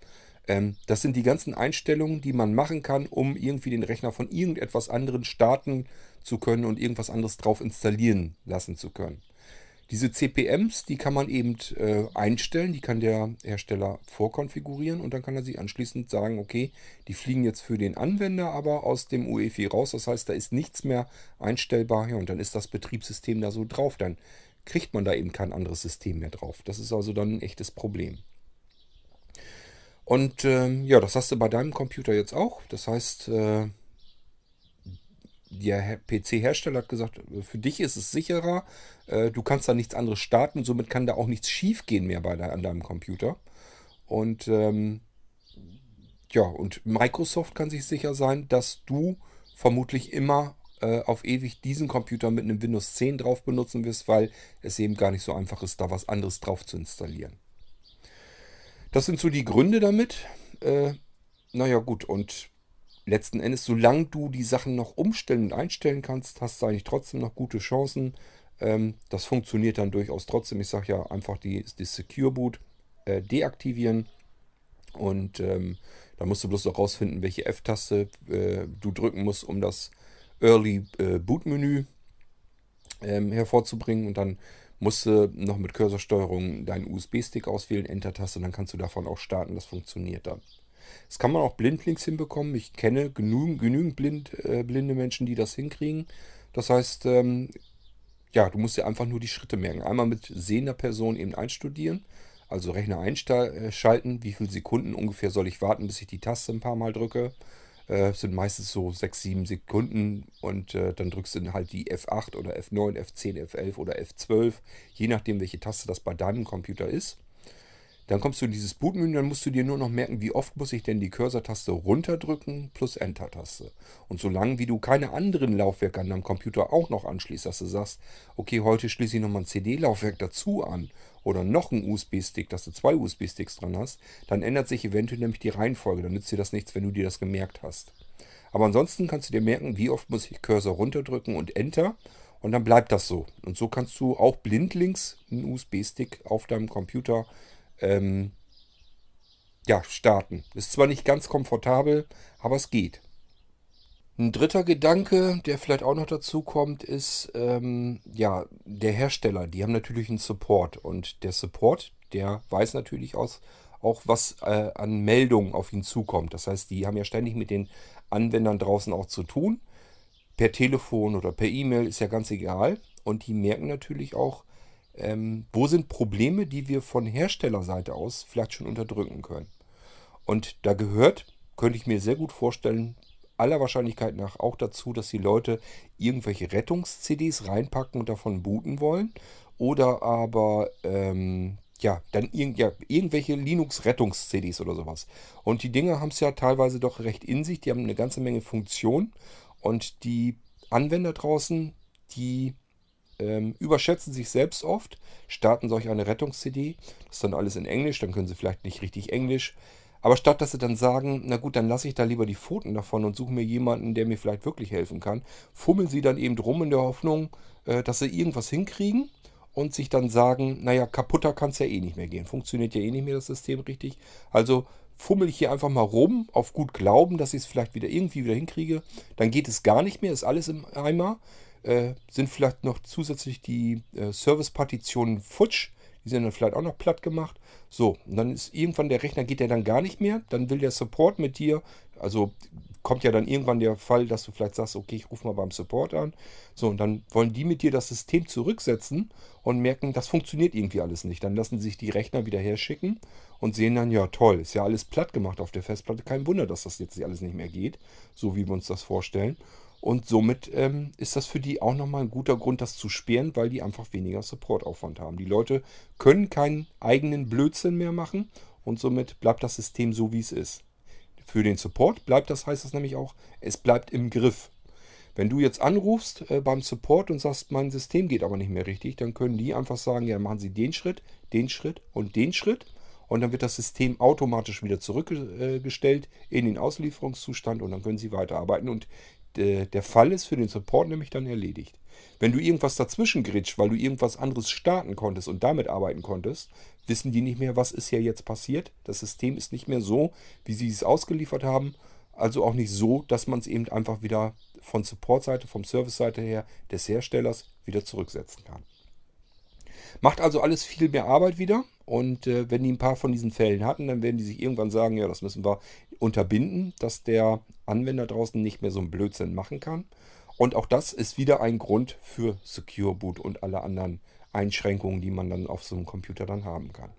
Ähm, das sind die ganzen Einstellungen, die man machen kann, um irgendwie den Rechner von irgendetwas anderem starten zu können und irgendwas anderes drauf installieren lassen zu können. Diese CPMs, die kann man eben äh, einstellen, die kann der Hersteller vorkonfigurieren und dann kann er sich anschließend sagen, okay, die fliegen jetzt für den Anwender aber aus dem UEFI raus. Das heißt, da ist nichts mehr einstellbar ja, und dann ist das Betriebssystem da so drauf. Dann kriegt man da eben kein anderes System mehr drauf. Das ist also dann ein echtes Problem. Und ähm, ja, das hast du bei deinem Computer jetzt auch. Das heißt, äh, der PC-Hersteller hat gesagt, für dich ist es sicherer, äh, du kannst da nichts anderes starten, somit kann da auch nichts schiefgehen mehr bei an deinem Computer. Und ähm, ja, und Microsoft kann sich sicher sein, dass du vermutlich immer äh, auf ewig diesen Computer mit einem Windows 10 drauf benutzen wirst, weil es eben gar nicht so einfach ist, da was anderes drauf zu installieren. Das sind so die Gründe damit. Äh, naja gut, und letzten Endes, solange du die Sachen noch umstellen und einstellen kannst, hast du eigentlich trotzdem noch gute Chancen. Ähm, das funktioniert dann durchaus trotzdem. Ich sage ja einfach die, die Secure Boot äh, deaktivieren und ähm, da musst du bloß noch rausfinden, welche F-Taste äh, du drücken musst, um das Early äh, Boot Menü ähm, hervorzubringen und dann musst du noch mit Cursorsteuerung deinen USB-Stick auswählen, Enter-Taste, dann kannst du davon auch starten. Das funktioniert dann. Das kann man auch blindlings hinbekommen. Ich kenne genügend, genügend blind, äh, blinde Menschen, die das hinkriegen. Das heißt, ähm, ja, du musst dir einfach nur die Schritte merken. Einmal mit sehender Person eben einstudieren, also Rechner einschalten, wie viele Sekunden ungefähr soll ich warten, bis ich die Taste ein paar Mal drücke. Äh, sind meistens so 6, 7 Sekunden und äh, dann drückst du halt die F8 oder F9, F10, F11 oder F12, je nachdem, welche Taste das bei deinem Computer ist. Dann kommst du in dieses Bootmenü, dann musst du dir nur noch merken, wie oft muss ich denn die Cursor-Taste runterdrücken plus Enter-Taste. Und solange wie du keine anderen Laufwerke an deinem Computer auch noch anschließt, dass du sagst, okay, heute schließe ich nochmal ein CD-Laufwerk dazu an oder noch ein USB-Stick, dass du zwei USB-Sticks dran hast, dann ändert sich eventuell nämlich die Reihenfolge. Dann nützt dir das nichts, wenn du dir das gemerkt hast. Aber ansonsten kannst du dir merken, wie oft muss ich Cursor runterdrücken und Enter und dann bleibt das so. Und so kannst du auch blindlings einen USB-Stick auf deinem Computer ähm, ja, starten. Ist zwar nicht ganz komfortabel, aber es geht. Ein dritter Gedanke, der vielleicht auch noch dazu kommt, ist ähm, ja der Hersteller. Die haben natürlich einen Support und der Support, der weiß natürlich aus, auch was äh, an Meldungen auf ihn zukommt. Das heißt, die haben ja ständig mit den Anwendern draußen auch zu tun. Per Telefon oder per E-Mail ist ja ganz egal. Und die merken natürlich auch, ähm, wo sind Probleme, die wir von Herstellerseite aus vielleicht schon unterdrücken können. Und da gehört, könnte ich mir sehr gut vorstellen, aller Wahrscheinlichkeit nach auch dazu, dass die Leute irgendwelche Rettungs-CDs reinpacken und davon booten wollen. Oder aber, ähm, ja, dann irg ja, irgendwelche Linux-Rettungs-CDs oder sowas. Und die Dinge haben es ja teilweise doch recht in sich. Die haben eine ganze Menge Funktionen. Und die Anwender draußen, die ähm, überschätzen sich selbst oft, starten solch eine Rettungs-CD. Das ist dann alles in Englisch, dann können sie vielleicht nicht richtig Englisch. Aber statt dass sie dann sagen, na gut, dann lasse ich da lieber die Pfoten davon und suche mir jemanden, der mir vielleicht wirklich helfen kann, fummeln sie dann eben drum in der Hoffnung, äh, dass sie irgendwas hinkriegen und sich dann sagen, naja, kaputter kann es ja eh nicht mehr gehen. Funktioniert ja eh nicht mehr das System richtig. Also fummel ich hier einfach mal rum, auf gut Glauben, dass ich es vielleicht wieder irgendwie wieder hinkriege. Dann geht es gar nicht mehr, ist alles im Eimer äh, sind vielleicht noch zusätzlich die äh, Service-Partitionen futsch. Die sind dann vielleicht auch noch platt gemacht. So, und dann ist irgendwann der Rechner, geht der dann gar nicht mehr. Dann will der Support mit dir, also kommt ja dann irgendwann der Fall, dass du vielleicht sagst, okay, ich rufe mal beim Support an. So, und dann wollen die mit dir das System zurücksetzen und merken, das funktioniert irgendwie alles nicht. Dann lassen sich die Rechner wieder herschicken und sehen dann, ja toll, ist ja alles platt gemacht auf der Festplatte. Kein Wunder, dass das jetzt alles nicht mehr geht, so wie wir uns das vorstellen. Und somit ähm, ist das für die auch nochmal ein guter Grund, das zu sperren, weil die einfach weniger Supportaufwand haben. Die Leute können keinen eigenen Blödsinn mehr machen und somit bleibt das System so, wie es ist. Für den Support bleibt das, heißt das nämlich auch, es bleibt im Griff. Wenn du jetzt anrufst äh, beim Support und sagst, mein System geht aber nicht mehr richtig, dann können die einfach sagen, ja, machen Sie den Schritt, den Schritt und den Schritt. Und dann wird das System automatisch wieder zurückgestellt in den Auslieferungszustand und dann können Sie weiterarbeiten. Und der, der Fall ist für den Support nämlich dann erledigt. Wenn du irgendwas dazwischen grätscht, weil du irgendwas anderes starten konntest und damit arbeiten konntest, wissen die nicht mehr, was ist hier jetzt passiert. Das System ist nicht mehr so, wie sie es ausgeliefert haben. Also auch nicht so, dass man es eben einfach wieder von Support-Seite, vom Service-Seite her des Herstellers wieder zurücksetzen kann. Macht also alles viel mehr Arbeit wieder. Und äh, wenn die ein paar von diesen Fällen hatten, dann werden die sich irgendwann sagen, ja, das müssen wir unterbinden, dass der Anwender draußen nicht mehr so einen Blödsinn machen kann. Und auch das ist wieder ein Grund für Secure Boot und alle anderen Einschränkungen, die man dann auf so einem Computer dann haben kann.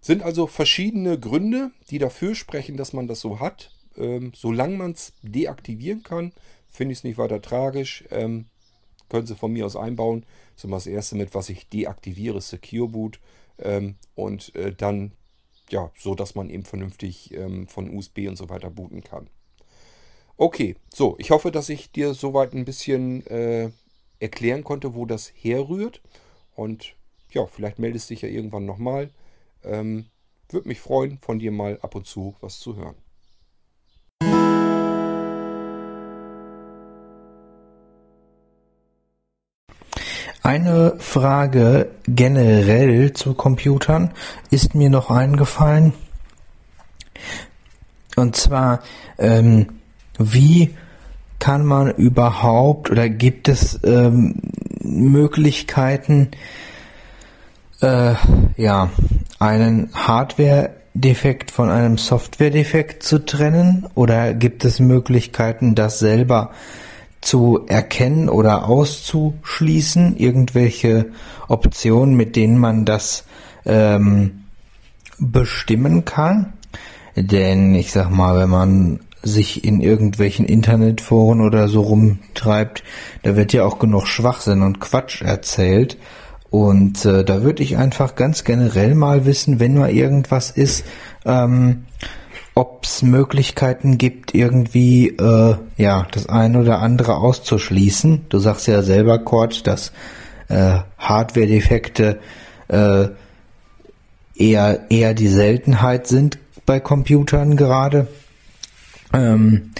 Sind also verschiedene Gründe, die dafür sprechen, dass man das so hat. Ähm, solange man es deaktivieren kann, finde ich es nicht weiter tragisch. Ähm, können Sie von mir aus einbauen. Das ist immer das erste mit, was ich deaktiviere, Secure Boot. Ähm, und äh, dann, ja, so dass man eben vernünftig ähm, von USB und so weiter booten kann. Okay, so, ich hoffe, dass ich dir soweit ein bisschen äh, erklären konnte, wo das herrührt. Und ja, vielleicht meldest du dich ja irgendwann nochmal. Ähm, Würde mich freuen, von dir mal ab und zu was zu hören. Eine Frage generell zu Computern ist mir noch eingefallen. Und zwar, ähm, wie kann man überhaupt oder gibt es ähm, Möglichkeiten, äh, ja, einen Hardware-Defekt von einem Software-Defekt zu trennen? Oder gibt es Möglichkeiten, das selber zu erkennen oder auszuschließen, irgendwelche Optionen, mit denen man das ähm, bestimmen kann. Denn ich sag mal, wenn man sich in irgendwelchen Internetforen oder so rumtreibt, da wird ja auch genug Schwachsinn und Quatsch erzählt. Und äh, da würde ich einfach ganz generell mal wissen, wenn mal irgendwas ist, ähm, ob es Möglichkeiten gibt, irgendwie äh, ja das eine oder andere auszuschließen. Du sagst ja selber, Cord, dass äh, Hardware-Defekte äh, eher eher die Seltenheit sind bei Computern gerade ähm,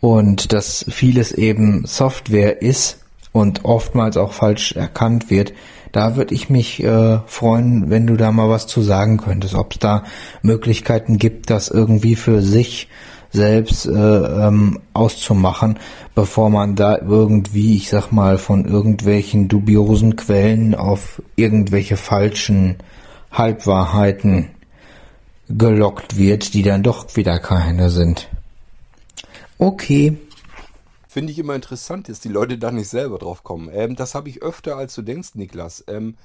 und dass vieles eben Software ist und oftmals auch falsch erkannt wird. Da würde ich mich äh, freuen, wenn du da mal was zu sagen könntest, ob es da Möglichkeiten gibt, das irgendwie für sich selbst äh, ähm, auszumachen, bevor man da irgendwie, ich sag mal, von irgendwelchen dubiosen Quellen auf irgendwelche falschen Halbwahrheiten gelockt wird, die dann doch wieder keine sind. Okay. Finde ich immer interessant, dass die Leute da nicht selber drauf kommen. Ähm, das habe ich öfter, als du denkst, Niklas. Ähm,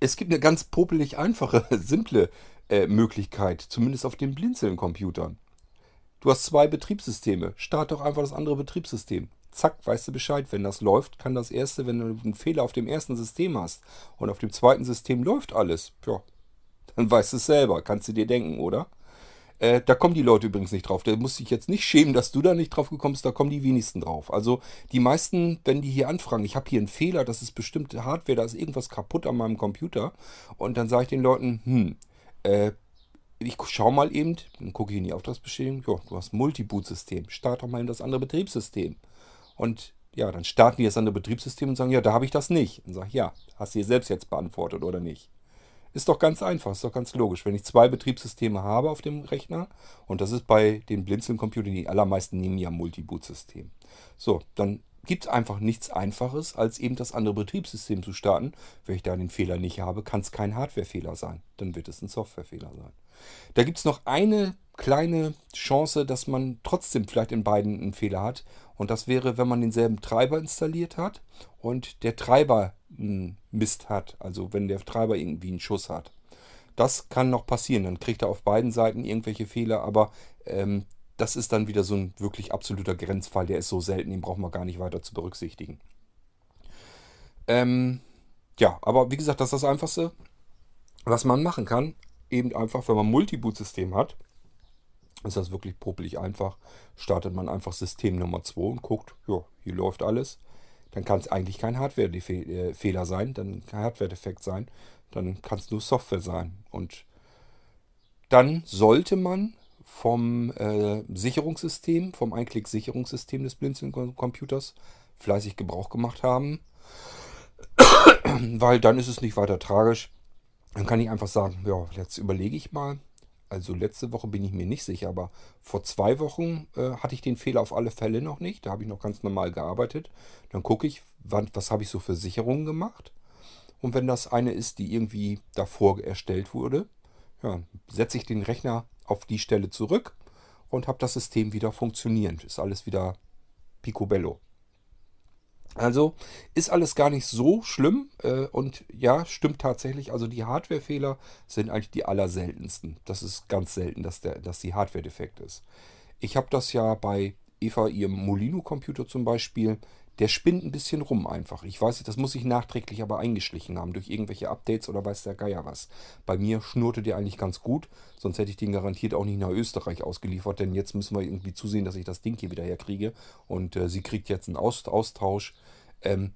es gibt eine ganz popelig einfache, simple äh, Möglichkeit, zumindest auf den Blinzeln-Computern. Du hast zwei Betriebssysteme. Start doch einfach das andere Betriebssystem. Zack, weißt du Bescheid. Wenn das läuft, kann das erste, wenn du einen Fehler auf dem ersten System hast und auf dem zweiten System läuft alles, ja, dann weißt du es selber. Kannst du dir denken, oder? Äh, da kommen die Leute übrigens nicht drauf. Da muss ich jetzt nicht schämen, dass du da nicht drauf gekommen bist. Da kommen die wenigsten drauf. Also die meisten, wenn die hier anfragen, ich habe hier einen Fehler, das ist bestimmte Hardware, da ist irgendwas kaputt an meinem Computer. Und dann sage ich den Leuten, hm, äh, ich schau mal eben, dann gucke ich in die Auftragsbestätigung, ja, du hast Multiboot-System, start doch mal in das andere Betriebssystem. Und ja, dann starten die das andere Betriebssystem und sagen, ja, da habe ich das nicht. Und sage ich, ja, hast du dir selbst jetzt beantwortet oder nicht? Ist doch ganz einfach, ist doch ganz logisch. Wenn ich zwei Betriebssysteme habe auf dem Rechner, und das ist bei den Blinzeln-Computern, die allermeisten nehmen ja Multiboot-System. So, dann gibt es einfach nichts Einfaches, als eben das andere Betriebssystem zu starten. Wenn ich da den Fehler nicht habe, kann es kein Hardwarefehler sein. Dann wird es ein Softwarefehler sein. Da gibt es noch eine kleine Chance, dass man trotzdem vielleicht in beiden einen Fehler hat. Und das wäre, wenn man denselben Treiber installiert hat und der Treiber einen Mist hat. Also wenn der Treiber irgendwie einen Schuss hat. Das kann noch passieren. Dann kriegt er auf beiden Seiten irgendwelche Fehler, aber ähm, das ist dann wieder so ein wirklich absoluter Grenzfall. Der ist so selten, den braucht man gar nicht weiter zu berücksichtigen. Ähm, ja, aber wie gesagt, das ist das Einfachste, was man machen kann. Eben einfach, wenn man ein Multiboot-System hat, ist das wirklich popelig einfach. Startet man einfach System Nummer 2 und guckt, ja, hier läuft alles. Dann kann es eigentlich kein Hardware-Fehler sein, dann kein Hardware-Defekt sein, dann kann es nur Software sein. Und dann sollte man vom äh, Sicherungssystem, vom Einklick-Sicherungssystem des Blinzeln-Computers fleißig Gebrauch gemacht haben, weil dann ist es nicht weiter tragisch. Dann kann ich einfach sagen, ja, jetzt überlege ich mal, also letzte Woche bin ich mir nicht sicher, aber vor zwei Wochen äh, hatte ich den Fehler auf alle Fälle noch nicht. Da habe ich noch ganz normal gearbeitet. Dann gucke ich, wann, was habe ich so für Sicherungen gemacht. Und wenn das eine ist, die irgendwie davor erstellt wurde, ja, setze ich den Rechner auf die Stelle zurück und habe das System wieder funktionierend. Ist alles wieder picobello. Also ist alles gar nicht so schlimm äh, und ja, stimmt tatsächlich. Also die Hardwarefehler sind eigentlich die allerseltensten. Das ist ganz selten, dass, der, dass die Hardware defekt ist. Ich habe das ja bei Eva, ihrem Molino-Computer zum Beispiel, der spinnt ein bisschen rum einfach. Ich weiß das muss ich nachträglich aber eingeschlichen haben durch irgendwelche Updates oder weiß der Geier was. Bei mir schnurrte der eigentlich ganz gut, sonst hätte ich den garantiert auch nicht nach Österreich ausgeliefert, denn jetzt müssen wir irgendwie zusehen, dass ich das Ding hier wieder herkriege und äh, sie kriegt jetzt einen Aus Austausch. Ähm,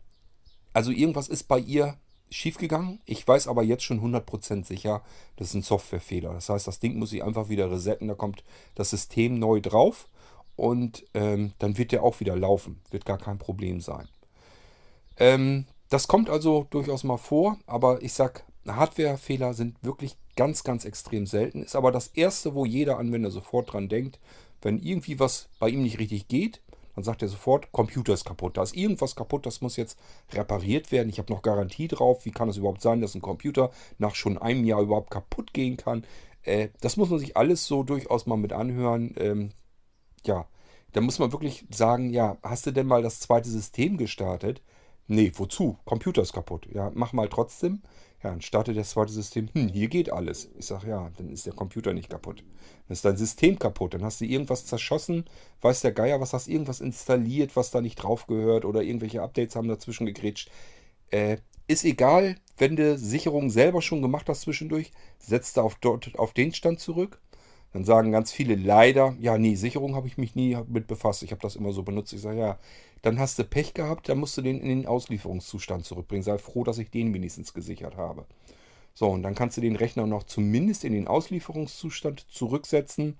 also irgendwas ist bei ihr schiefgegangen. Ich weiß aber jetzt schon 100% sicher, das ist ein Softwarefehler. Das heißt, das Ding muss ich einfach wieder resetten, da kommt das System neu drauf und ähm, dann wird der auch wieder laufen. Wird gar kein Problem sein. Ähm, das kommt also durchaus mal vor, aber ich sag, Hardwarefehler sind wirklich ganz, ganz extrem selten. Ist aber das erste, wo jeder Anwender sofort dran denkt, wenn irgendwie was bei ihm nicht richtig geht, dann sagt er sofort, Computer ist kaputt. Da ist irgendwas kaputt, das muss jetzt repariert werden. Ich habe noch Garantie drauf. Wie kann es überhaupt sein, dass ein Computer nach schon einem Jahr überhaupt kaputt gehen kann? Äh, das muss man sich alles so durchaus mal mit anhören. Ähm, ja, da muss man wirklich sagen, ja, hast du denn mal das zweite System gestartet? Nee, wozu? Computer ist kaputt. Ja, mach mal trotzdem. Ja, dann startet das zweite System. Hm, hier geht alles. Ich sage, ja, dann ist der Computer nicht kaputt. Dann ist dein System kaputt. Dann hast du irgendwas zerschossen, weiß der Geier, was hast irgendwas installiert, was da nicht drauf gehört oder irgendwelche Updates haben dazwischen gegrätscht. Äh, ist egal, wenn du Sicherung selber schon gemacht hast zwischendurch, setzt du auf, dort, auf den Stand zurück dann sagen ganz viele leider, ja, nee, Sicherung habe ich mich nie mit befasst. Ich habe das immer so benutzt. Ich sage, ja, dann hast du Pech gehabt, dann musst du den in den Auslieferungszustand zurückbringen. Sei froh, dass ich den wenigstens gesichert habe. So, und dann kannst du den Rechner noch zumindest in den Auslieferungszustand zurücksetzen.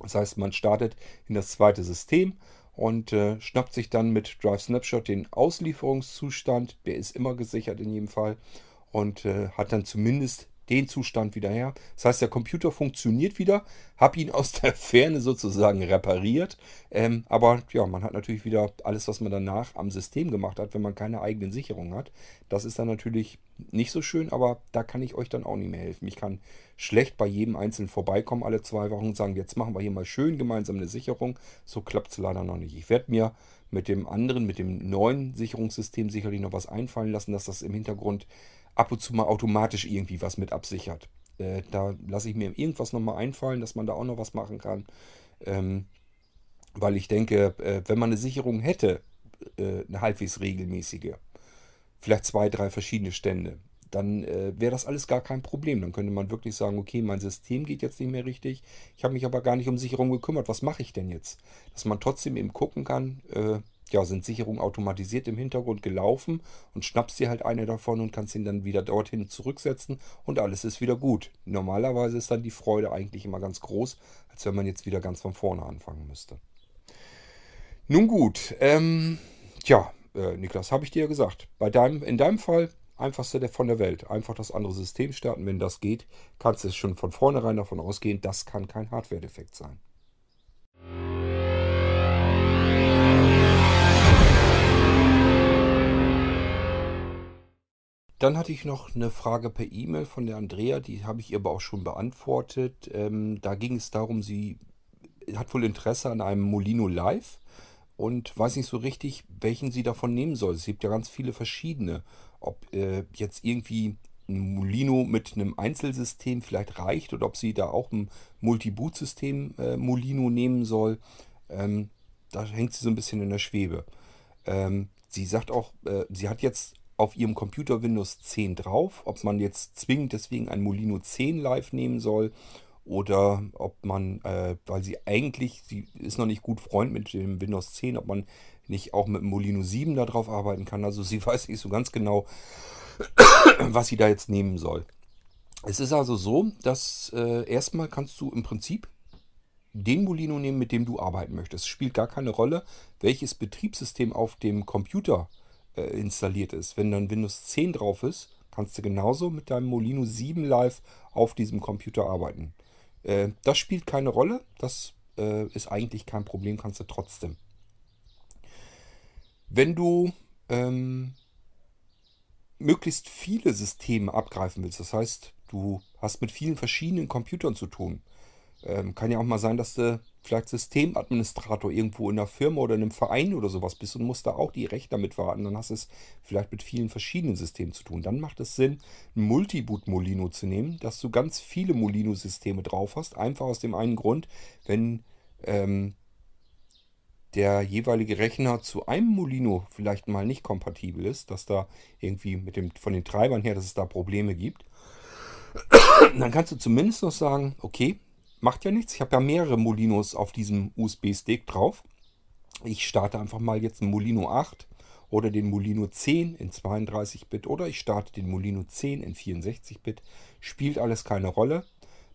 Das heißt, man startet in das zweite System und äh, schnappt sich dann mit Drive Snapshot den Auslieferungszustand. Der ist immer gesichert in jedem Fall. Und äh, hat dann zumindest den Zustand wieder her. Das heißt, der Computer funktioniert wieder, habe ihn aus der Ferne sozusagen repariert. Ähm, aber ja, man hat natürlich wieder alles, was man danach am System gemacht hat, wenn man keine eigenen Sicherungen hat. Das ist dann natürlich nicht so schön, aber da kann ich euch dann auch nicht mehr helfen. Ich kann schlecht bei jedem Einzelnen vorbeikommen alle zwei Wochen und sagen, jetzt machen wir hier mal schön gemeinsam eine Sicherung. So klappt es leider noch nicht. Ich werde mir mit dem anderen, mit dem neuen Sicherungssystem sicherlich noch was einfallen lassen, dass das im Hintergrund ab und zu mal automatisch irgendwie was mit absichert. Äh, da lasse ich mir irgendwas nochmal einfallen, dass man da auch noch was machen kann. Ähm, weil ich denke, äh, wenn man eine Sicherung hätte, äh, eine halbwegs regelmäßige, vielleicht zwei, drei verschiedene Stände, dann äh, wäre das alles gar kein Problem. Dann könnte man wirklich sagen, okay, mein System geht jetzt nicht mehr richtig. Ich habe mich aber gar nicht um Sicherung gekümmert. Was mache ich denn jetzt? Dass man trotzdem eben gucken kann, äh, ja, sind Sicherungen automatisiert im Hintergrund gelaufen und schnappst dir halt eine davon und kannst ihn dann wieder dorthin zurücksetzen und alles ist wieder gut. Normalerweise ist dann die Freude eigentlich immer ganz groß, als wenn man jetzt wieder ganz von vorne anfangen müsste. Nun gut, ähm, tja, äh, Niklas, habe ich dir ja gesagt, bei deinem, in deinem Fall einfachste von der Welt. Einfach das andere System starten. Wenn das geht, kannst du schon von vornherein davon ausgehen, das kann kein Hardware-Defekt sein. Dann hatte ich noch eine Frage per E-Mail von der Andrea, die habe ich ihr aber auch schon beantwortet. Ähm, da ging es darum, sie hat wohl Interesse an einem Molino Live und weiß nicht so richtig, welchen sie davon nehmen soll. Es gibt ja ganz viele verschiedene. Ob äh, jetzt irgendwie ein Molino mit einem Einzelsystem vielleicht reicht oder ob sie da auch ein Multi-Boot-System äh, Molino nehmen soll. Ähm, da hängt sie so ein bisschen in der Schwebe. Ähm, sie sagt auch, äh, sie hat jetzt auf ihrem Computer Windows 10 drauf. Ob man jetzt zwingend deswegen ein Molino 10 Live nehmen soll oder ob man, äh, weil sie eigentlich, sie ist noch nicht gut Freund mit dem Windows 10, ob man nicht auch mit Molino 7 da drauf arbeiten kann. Also sie weiß nicht so ganz genau, was sie da jetzt nehmen soll. Es ist also so, dass äh, erstmal kannst du im Prinzip den Molino nehmen, mit dem du arbeiten möchtest. Es spielt gar keine Rolle, welches Betriebssystem auf dem Computer äh, äh, installiert ist. Wenn dann Windows 10 drauf ist, kannst du genauso mit deinem Molino 7 Live auf diesem Computer arbeiten. Äh, das spielt keine Rolle, das äh, ist eigentlich kein Problem, kannst du trotzdem. Wenn du ähm, möglichst viele Systeme abgreifen willst, das heißt, du hast mit vielen verschiedenen Computern zu tun. Ähm, kann ja auch mal sein, dass du vielleicht Systemadministrator irgendwo in einer Firma oder in einem Verein oder sowas bist und musst da auch die Rechner mitwarten. Dann hast du es vielleicht mit vielen verschiedenen Systemen zu tun. Dann macht es Sinn, ein Multiboot Molino zu nehmen, dass du ganz viele Molino-Systeme drauf hast. Einfach aus dem einen Grund, wenn ähm, der jeweilige Rechner zu einem Molino vielleicht mal nicht kompatibel ist, dass da irgendwie mit dem, von den Treibern her, dass es da Probleme gibt, dann kannst du zumindest noch sagen, okay, macht ja nichts. Ich habe ja mehrere Molinos auf diesem USB-Stick drauf. Ich starte einfach mal jetzt einen Molino 8 oder den Molino 10 in 32-Bit oder ich starte den Molino 10 in 64-Bit. Spielt alles keine Rolle.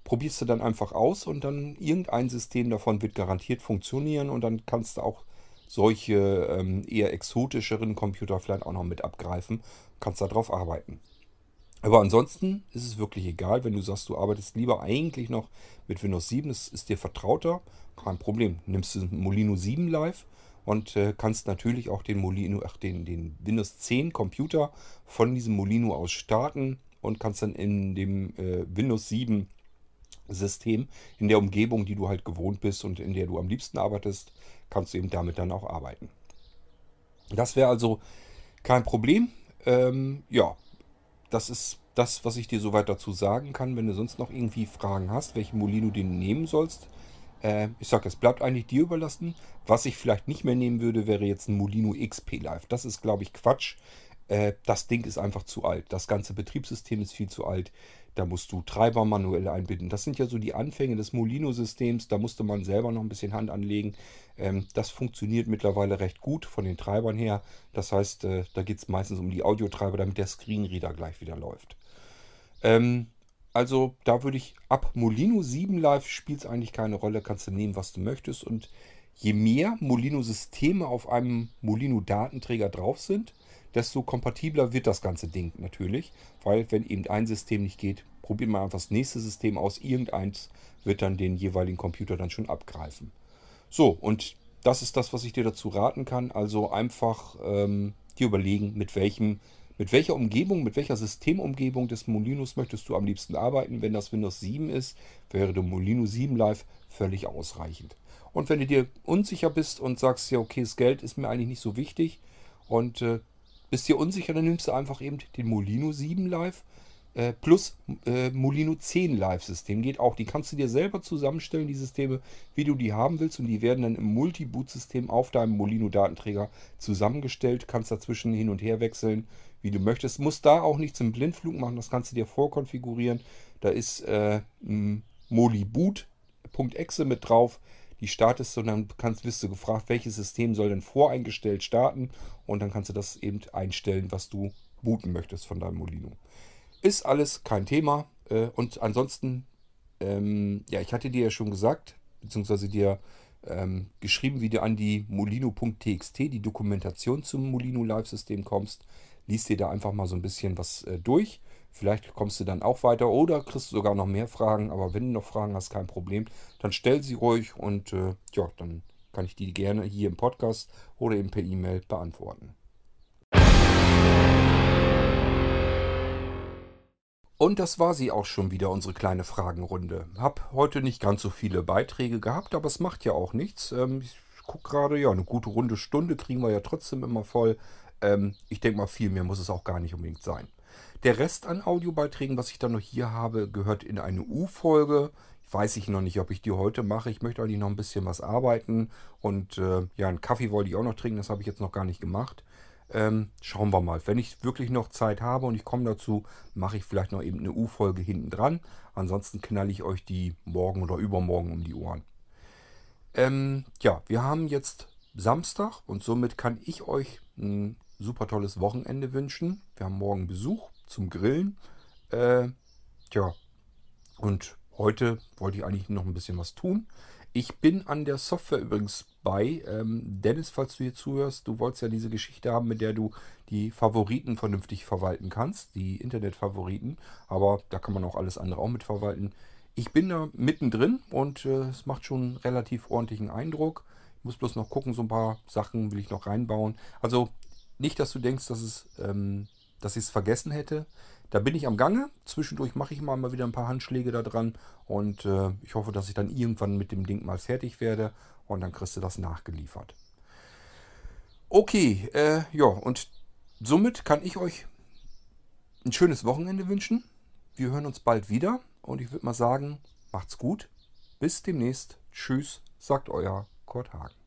Probierst du dann einfach aus und dann irgendein System davon wird garantiert funktionieren und dann kannst du auch solche ähm, eher exotischeren Computer vielleicht auch noch mit abgreifen. Kannst darauf arbeiten. Aber ansonsten ist es wirklich egal, wenn du sagst, du arbeitest lieber eigentlich noch mit Windows 7, das ist dir vertrauter, kein Problem. Nimmst du Molino 7 Live und äh, kannst natürlich auch den Molino, ach, den, den Windows 10 Computer von diesem Molino aus starten und kannst dann in dem äh, Windows 7 System, in der Umgebung, die du halt gewohnt bist und in der du am liebsten arbeitest, kannst du eben damit dann auch arbeiten. Das wäre also kein Problem. Ähm, ja, das ist das, was ich dir soweit dazu sagen kann. Wenn du sonst noch irgendwie Fragen hast, welchen Molino du nehmen sollst, äh, ich sage, es bleibt eigentlich dir überlassen. Was ich vielleicht nicht mehr nehmen würde, wäre jetzt ein Molino XP Live. Das ist, glaube ich, Quatsch. Äh, das Ding ist einfach zu alt. Das ganze Betriebssystem ist viel zu alt. Da musst du Treiber manuell einbinden. Das sind ja so die Anfänge des Molino-Systems. Da musste man selber noch ein bisschen Hand anlegen. Ähm, das funktioniert mittlerweile recht gut von den Treibern her. Das heißt, äh, da geht es meistens um die Audiotreiber, damit der Screenreader gleich wieder läuft. Ähm, also da würde ich ab Molino 7 Live spielt es eigentlich keine Rolle. Kannst du nehmen, was du möchtest. Und je mehr Molino-Systeme auf einem Molino-Datenträger drauf sind, desto kompatibler wird das ganze Ding natürlich. Weil wenn eben ein System nicht geht, probiert man einfach das nächste System aus. Irgendeins wird dann den jeweiligen Computer dann schon abgreifen. So, und das ist das, was ich dir dazu raten kann. Also einfach ähm, dir überlegen, mit welchem mit welcher Umgebung, mit welcher Systemumgebung des Molinos möchtest du am liebsten arbeiten? Wenn das Windows 7 ist, wäre der Molino 7 Live völlig ausreichend. Und wenn du dir unsicher bist und sagst, ja, okay, das Geld ist mir eigentlich nicht so wichtig und äh, bist dir unsicher, dann nimmst du einfach eben den Molino 7 Live äh, plus äh, Molino 10 Live-System. Geht auch. Die kannst du dir selber zusammenstellen, die Systeme, wie du die haben willst. Und die werden dann im Multi-Boot-System auf deinem Molino-Datenträger zusammengestellt. Kannst dazwischen hin und her wechseln, wie du möchtest. Musst da auch nichts im Blindflug machen. Das kannst du dir vorkonfigurieren. Da ist äh, Moliboot.exe mit drauf die startest dann kannst, wirst du gefragt, welches System soll denn voreingestellt starten und dann kannst du das eben einstellen, was du booten möchtest von deinem Molino. Ist alles kein Thema äh, und ansonsten, ähm, ja, ich hatte dir ja schon gesagt, beziehungsweise dir ähm, geschrieben, wie du an die molino.txt, die Dokumentation zum Molino Live-System kommst. Lies dir da einfach mal so ein bisschen was äh, durch. Vielleicht kommst du dann auch weiter oder kriegst du sogar noch mehr Fragen. Aber wenn du noch Fragen hast, kein Problem. Dann stell sie ruhig und äh, ja, dann kann ich die gerne hier im Podcast oder eben per E-Mail beantworten. Und das war sie auch schon wieder, unsere kleine Fragenrunde. Hab heute nicht ganz so viele Beiträge gehabt, aber es macht ja auch nichts. Ähm, ich gucke gerade, ja, eine gute runde Stunde kriegen wir ja trotzdem immer voll. Ähm, ich denke mal, viel mehr muss es auch gar nicht unbedingt sein. Der Rest an Audiobeiträgen, was ich dann noch hier habe, gehört in eine U-Folge. Weiß ich noch nicht, ob ich die heute mache. Ich möchte eigentlich noch ein bisschen was arbeiten. Und äh, ja, einen Kaffee wollte ich auch noch trinken. Das habe ich jetzt noch gar nicht gemacht. Ähm, schauen wir mal. Wenn ich wirklich noch Zeit habe und ich komme dazu, mache ich vielleicht noch eben eine U-Folge hinten dran. Ansonsten knalle ich euch die morgen oder übermorgen um die Ohren. Ähm, ja, wir haben jetzt Samstag und somit kann ich euch ein super tolles Wochenende wünschen. Wir haben morgen Besuch zum Grillen. Äh, tja, und heute wollte ich eigentlich noch ein bisschen was tun. Ich bin an der Software übrigens bei. Ähm, Dennis, falls du hier zuhörst, du wolltest ja diese Geschichte haben, mit der du die Favoriten vernünftig verwalten kannst, die Internetfavoriten. Aber da kann man auch alles andere auch mit verwalten. Ich bin da mittendrin und äh, es macht schon einen relativ ordentlichen Eindruck. Ich muss bloß noch gucken, so ein paar Sachen will ich noch reinbauen. Also nicht, dass du denkst, dass es ähm, dass ich es vergessen hätte. Da bin ich am Gange. Zwischendurch mache ich mal, mal wieder ein paar Handschläge da dran. Und äh, ich hoffe, dass ich dann irgendwann mit dem Ding mal fertig werde. Und dann kriegst du das nachgeliefert. Okay, äh, ja, und somit kann ich euch ein schönes Wochenende wünschen. Wir hören uns bald wieder. Und ich würde mal sagen, macht's gut. Bis demnächst. Tschüss, sagt euer Kurt Hagen.